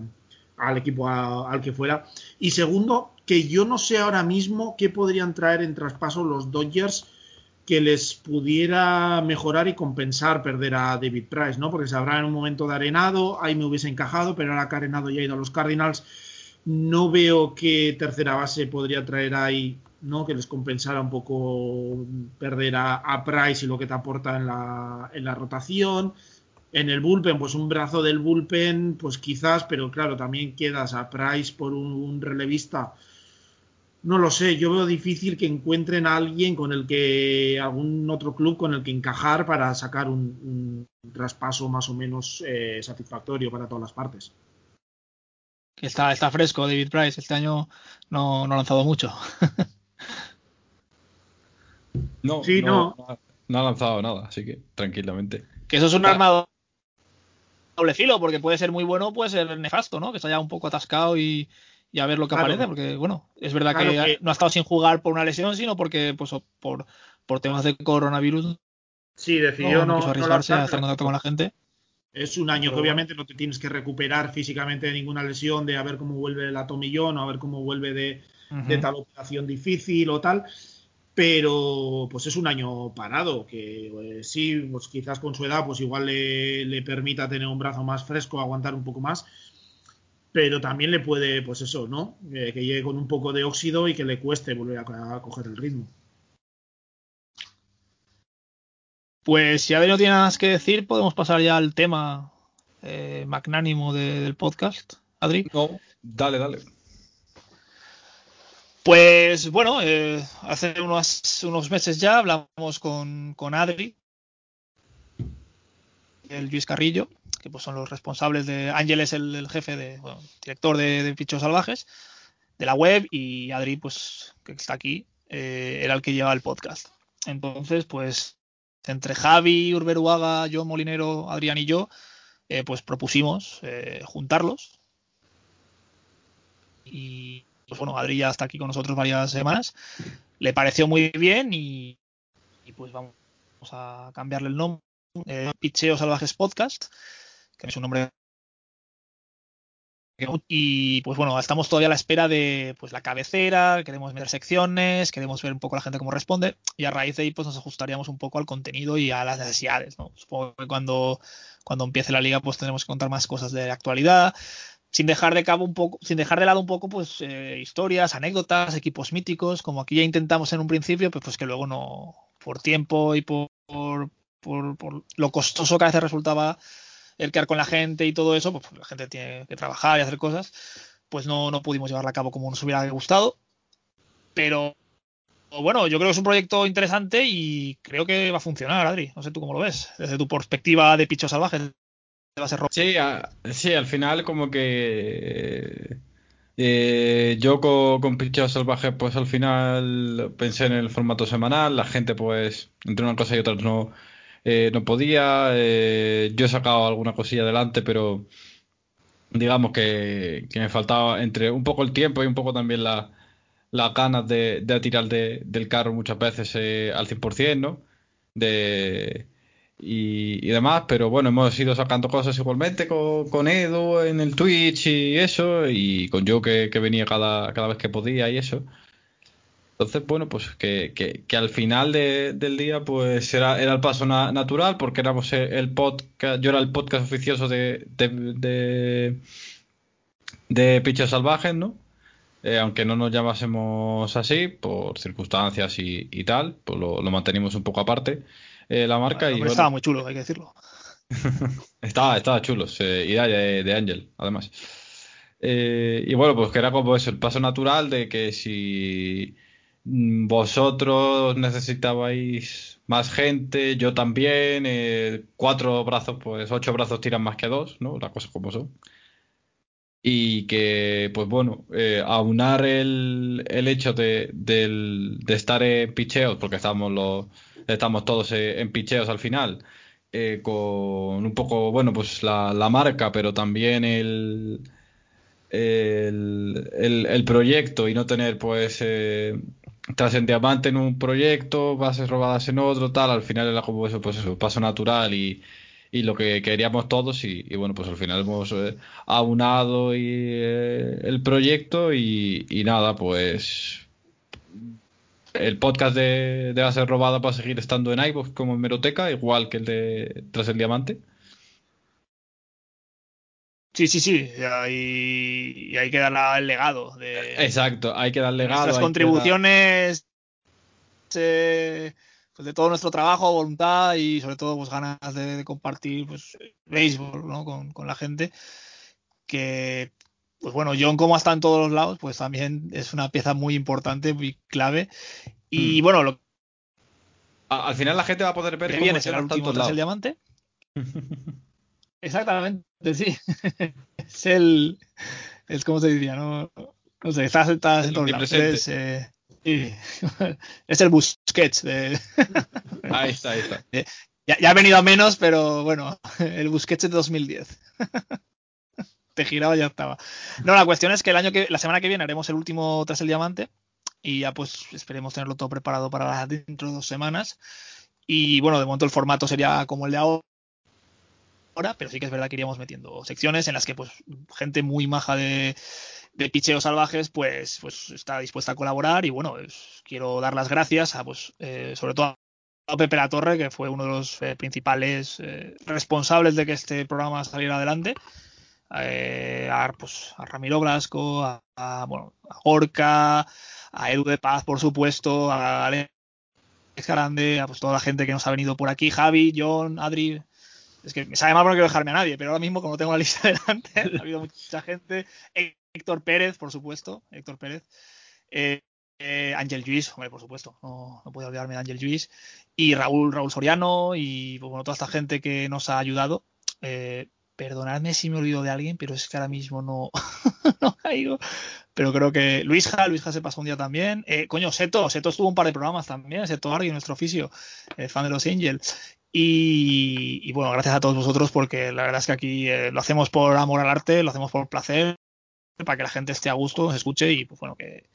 al equipo al que fuera. Y segundo, que yo no sé ahora mismo qué podrían traer en traspaso los Dodgers que les pudiera mejorar y compensar perder a David Price, ¿no? Porque se habrá en un momento de arenado, ahí me hubiese encajado, pero ahora que arenado ya ha ido a los Cardinals, no veo qué tercera base podría traer ahí, ¿no? Que les compensara un poco perder a, Price y lo que te aporta en la, en la rotación. En el bullpen, pues un brazo del bullpen, pues quizás, pero claro, también quedas a Price por un relevista no lo sé, yo veo difícil que encuentren a alguien con el que, algún otro club con el que encajar para sacar un, traspaso más o menos eh, satisfactorio para todas las partes. Está, está fresco David Price, este año no, no ha lanzado mucho. <laughs> no, sí, no, no, ha lanzado nada, así que tranquilamente. Que eso es un armado doble filo, porque puede ser muy bueno, puede ser nefasto, ¿no? Que está ya un poco atascado y, y a ver lo que aparece, porque bueno, es verdad que, no ha estado sin jugar por una lesión, sino porque pues por, por temas de coronavirus. Sí, decidió no, arriesgarse a estar en contacto con la gente. Es un año que obviamente no te tienes que recuperar físicamente de ninguna lesión, de a ver cómo vuelve el atomillón o a ver cómo vuelve de, tal operación difícil o tal. Pero pues es un año parado, que pues, sí, pues quizás con su edad pues igual le, le permita tener un brazo más fresco, aguantar un poco más pero también le puede, pues eso, ¿no? Eh, que llegue con un poco de óxido y que le cueste volver a, coger el ritmo. Pues si Adri no tiene nada más que decir, podemos pasar ya al tema eh, magnánimo del podcast. Adri. No, dale, dale. Pues bueno, eh, hace unos, unos meses ya hablamos con, con Adri, el Luis Carrillo, que pues son los responsables de Ángel es el, jefe de director de, de, Pichos Salvajes de la web y Adri pues que está aquí eh, era el que lleva el podcast. Entonces pues entre Javi Urberuaga yo Molinero Adrián y yo eh, pues propusimos eh, juntarlos. Y pues bueno Adri ya está aquí con nosotros varias semanas le pareció muy bien y, pues vamos a cambiarle el nombre Picheo Salvajes Podcast que es un nombre y pues bueno, estamos todavía a la espera de pues la cabecera, queremos ver secciones, queremos ver un poco la gente cómo responde y a raíz de ahí pues nos ajustaríamos un poco al contenido y a las necesidades, ¿no? Supongo que cuando, cuando empiece la liga pues tendremos que contar más cosas de actualidad, sin dejar de cabo un poco, sin dejar de lado un poco pues eh, historias, anécdotas, equipos míticos, como aquí ya intentamos en un principio, pues, pues que luego no, por tiempo y por, por, por lo costoso que a veces resultaba el quedar con la gente y todo eso, pues la gente tiene que trabajar y hacer cosas, pues no, no pudimos llevarla a cabo como nos hubiera gustado. Pero bueno, yo creo que es un proyecto interesante y creo que va a funcionar, Adri. No sé tú cómo lo ves, desde tu perspectiva de picho salvaje. Sí, sí, al final como que eh, yo con, con Pichos Salvajes pues al final pensé en el formato semanal, la gente pues entre una cosa y otra no eh, no podía. Eh, yo he sacado alguna cosilla adelante, pero digamos que, me faltaba entre un poco el tiempo y un poco también la, las ganas de, de tirar del carro muchas veces al 100%, ¿no? De, y, demás, pero bueno, hemos ido sacando cosas igualmente con, con Edu en el Twitch y eso, y con yo que, que venía cada, cada vez que podía y eso. Entonces, bueno, pues que, que, al final del día, pues era, era el paso natural, porque éramos el podcast, yo era el podcast oficioso de, de, de, Pichas Salvajes, ¿no? Eh, aunque no nos llamásemos así, por circunstancias y, tal, pues lo, lo, mantenimos un poco aparte. Eh, la marca. Bueno, y pero estaba muy chulo, hay que decirlo. <laughs> estaba, estaba chulo, eh, y de, de Angel, además. Eh, y bueno, pues que era como eso, el paso natural de que si mm, vosotros necesitabais más gente, yo también, eh, cuatro brazos, pues ocho brazos tiran más que dos, ¿no? Las cosas como son. Y que, pues bueno, eh, aunar el, el hecho de, del- de estar en picheos, porque estamos, los, estamos todos eh, en picheos al final, eh, con un poco, bueno, pues la, marca, pero también el, el, el- proyecto y no tener, pues, eh, en diamante en un proyecto, bases robadas en otro, tal, al final era como eso, pues eso, paso natural y, y lo que queríamos todos y, bueno, pues al final hemos eh, aunado y, el proyecto y, y nada, pues el podcast de, de Bases Robadas va a seguir estando en iVoox como en Meroteca, igual que el de Tras el Diamante. Sí, sí, sí. Y ahí, y ahí queda la- el legado de Exacto, hay que darle legado. hay que contribuciones, eh, pues de todo nuestro trabajo, voluntad y sobre todo pues ganas de, de compartir pues béisbol ¿no? con, con la gente. Que, pues bueno, John como está en todos los lados, pues también es una pieza muy importante, muy clave. Y Hmm. bueno, lo Al final la gente va a poder ver que cómo viene el último tras el diamante. <laughs> Exactamente, sí. <laughs> es el, es como se diría, no, no sé, estás, estás en todos lados. Es, eh, sí. <laughs> es el Busquets de, Ahí está, ahí está. ya, ya ha venido a menos, pero bueno, el Busquets de 2010. Te giraba y ya estaba. No, la cuestión es que el año que, la semana que viene haremos el último tras el diamante y ya pues esperemos tenerlo todo preparado para dentro de dos semanas. Y bueno, de momento el formato sería como el de ahora, pero sí que es verdad que iríamos metiendo secciones en las que pues gente muy maja de, picheos salvajes pues, pues está dispuesta a colaborar y bueno, quiero dar las gracias a pues eh, sobre todo a Pepe La Torre, que fue uno de los eh, principales eh, responsables de que este programa saliera adelante. Eh, a, pues, a Ramiro Blasco, a, a, bueno, a Gorka, a Edu de Paz, por supuesto, a Alex Grande, a pues, toda la gente que nos ha venido por aquí, Javi, John, Adri. Es que me sabe mal porque no quiero dejarme a nadie, pero ahora mismo, como tengo la lista <laughs> delante, ha <laughs> habido mucha gente. Héctor Pérez, por supuesto, Héctor Pérez. Eh, eh, Ángel Lluís, hombre, por supuesto, no, no puedo olvidarme de Ángel Lluís. Y Raúl, Raúl Soriano y pues, bueno, toda esta gente que nos ha ayudado. Eh, perdonadme si me olvido de alguien, pero es que ahora mismo no, <laughs> no caigo. Pero creo que Luisja, Luisja se pasó un día también. Eh, coño, Seto, Seto estuvo un par de programas también, Seto Argui, nuestro oficio, eh, fan de los Angels. Y, y, bueno, gracias a todos vosotros porque la verdad es que aquí eh, lo hacemos por amor al arte, lo hacemos por placer, para que la gente esté a gusto, nos escuche y pues bueno, que,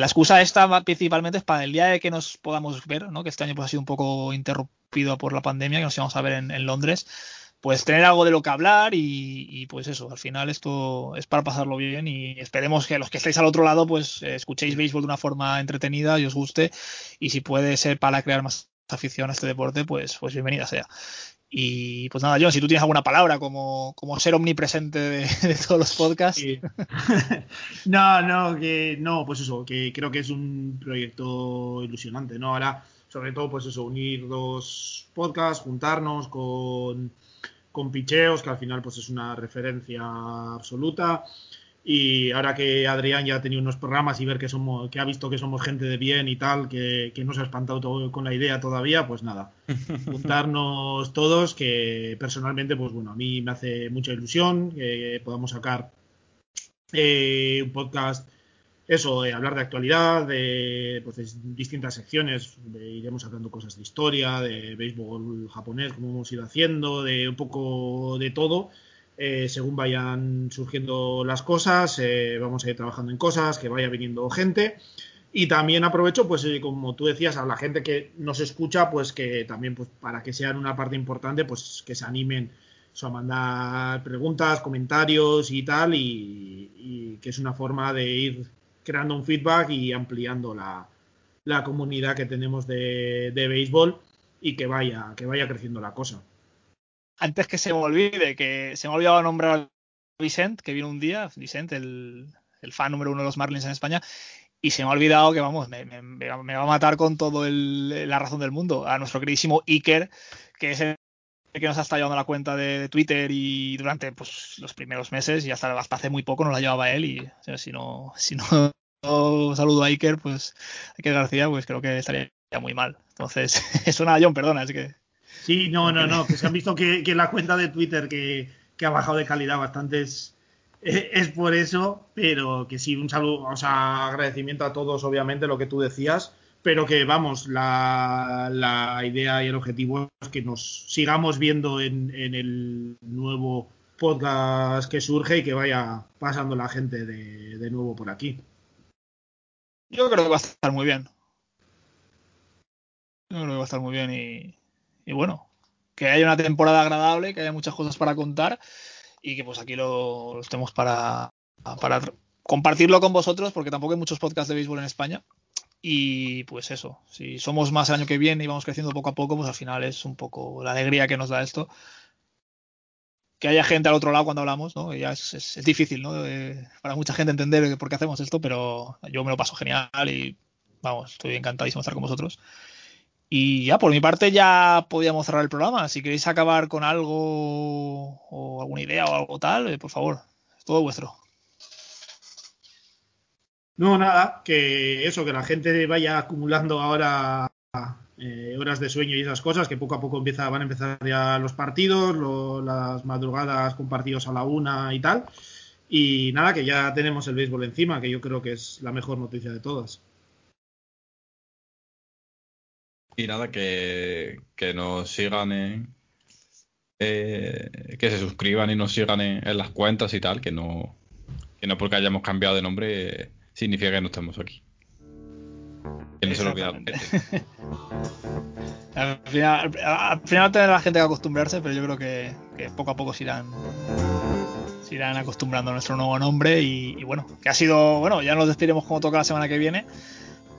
la excusa esta principalmente es para el día de que nos podamos ver, ¿no? que este año pues, ha sido un poco interrumpido por la pandemia, que nos íbamos a ver en Londres, pues tener algo de lo que hablar y, y, pues eso, al final esto es para pasarlo bien y esperemos que los que estéis al otro lado pues eh, escuchéis béisbol de una forma entretenida y os guste y si puede ser para crear más afición a este deporte, pues, pues bienvenida sea. Y pues nada, John, si tú tienes alguna palabra como, como ser omnipresente de, todos los podcasts. <laughs> No, no, que no, pues eso, que creo que es un proyecto ilusionante, ¿no? Ahora, sobre todo, pues eso, unir dos podcasts, juntarnos con, con picheos, que al final pues es una referencia absoluta. Y ahora que Adrián ya ha tenido unos programas y ver que somos, que ha visto que somos gente de bien y tal, que, que no se ha espantado todo con la idea todavía, pues nada, <laughs> juntarnos todos, que personalmente, pues bueno, a mí me hace mucha ilusión que podamos sacar eh, un podcast, eso, eh, hablar de actualidad, de, pues, de distintas secciones, de, iremos sacando cosas de historia, de béisbol japonés, como hemos ido haciendo, de un poco de todo. Eh, según vayan surgiendo las cosas, eh, vamos a ir trabajando en cosas, que vaya viniendo gente. Y también aprovecho, pues eh, como tú decías, a la gente que nos escucha, pues que también, pues para que sean una parte importante, pues que se animen so, a mandar preguntas, comentarios y tal, y, que es una forma de ir creando un feedback y ampliando la, la comunidad que tenemos de, de béisbol y que vaya, que vaya creciendo la cosa antes que se me olvide, que se me ha olvidado nombrar a Vicent, que vino un día, Vicent, el, el, fan número uno de los Marlins en España, Y se me ha olvidado que, vamos, me, me- me va a matar con todo el- la razón del mundo. A nuestro queridísimo Iker, que es el que nos ha estado llevando la cuenta de, Twitter y durante pues, los primeros meses y hasta, hasta hace muy poco nos la llevaba él. Y si no, si no, <laughs> saludo a Iker, pues Iker García, pues creo que estaría muy mal. Entonces, <laughs> eso nada, John, perdona, es que. Sí, no, no, no, que se han visto que, que la cuenta de Twitter que, que ha bajado de calidad bastante es, eh, es por eso, pero que sí, un saludo, o sea, agradecimiento a todos, obviamente, lo que tú decías, pero que vamos, la, la idea y el objetivo es que nos sigamos viendo en, en el nuevo podcast que surge y que vaya pasando la gente de, de nuevo por aquí. Yo creo que va a estar muy bien. Yo creo que va a estar muy bien y, y bueno, que haya una temporada agradable, que haya muchas cosas para contar y que pues aquí lo, lo estemos para, para compartirlo con vosotros porque tampoco hay muchos podcasts de béisbol en España. Y pues eso, si somos más el año que viene y vamos creciendo poco a poco, pues al final es un poco la alegría que nos da esto. Que haya gente al otro lado cuando hablamos, ¿no? Ya es, es- difícil, ¿no? Eh, para mucha gente entender por qué hacemos esto, pero yo me lo paso genial y vamos, estoy encantadísimo de estar con vosotros. Y ya, por mi parte, ya podíamos cerrar el programa. Si queréis acabar con algo o alguna idea o algo tal, eh, por favor, es todo vuestro. No, nada, que eso, que la gente vaya acumulando ahora eh, horas de sueño y esas cosas, que poco a poco empieza, van a empezar ya los partidos, las madrugadas con partidos a la una y tal. Y nada, que ya tenemos el béisbol encima, que yo creo que es la mejor noticia de todas. Y nada, que, que nos sigan en. eh, que se suscriban y nos sigan en, en las cuentas y tal, que no, que no porque hayamos cambiado de nombre significa que no estemos aquí. Que no se lo olvida. <laughs> Al final, al final tendrá la gente que acostumbrarse, pero yo creo que, poco a poco se irán, se irán acostumbrando a nuestro nuevo nombre y, y bueno, que ha sido, bueno, ya nos despediremos como toca la semana que viene,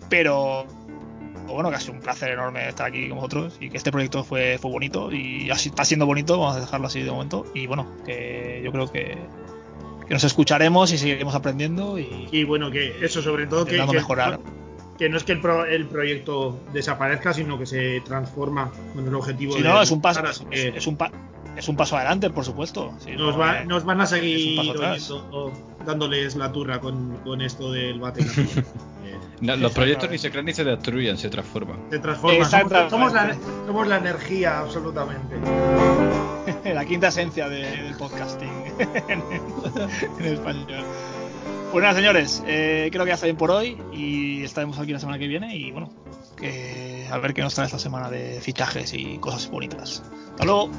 pero bueno, que ha sido un placer enorme estar aquí con vosotros y que este proyecto fue, fue bonito y así está siendo bonito, vamos a dejarlo así de momento y bueno, que yo creo que, que nos escucharemos y seguiremos aprendiendo y Y bueno, que eso sobre todo que, que- mejorar. que no es que el, pro- el proyecto desaparezca, sino que se transforma con el objetivo Sí, de... no, es un paso, es, que es un pa- es un paso adelante, por supuesto. Sí, nos, no, va- eh, nos van a seguir oyendo, dándoles la turra con, con esto del bate. <laughs> No, los proyectos ni se crean ni se destruyen, se transforman. se transforma. Somos, la, somos la energía, absolutamente. <laughs> la quinta esencia de- del podcasting <laughs> en, español. Pues nada, señores, eh, creo que ya está bien por hoy y estaremos aquí la semana que viene y bueno, a ver qué nos trae esta semana de fichajes y cosas bonitas. Hasta. Luego.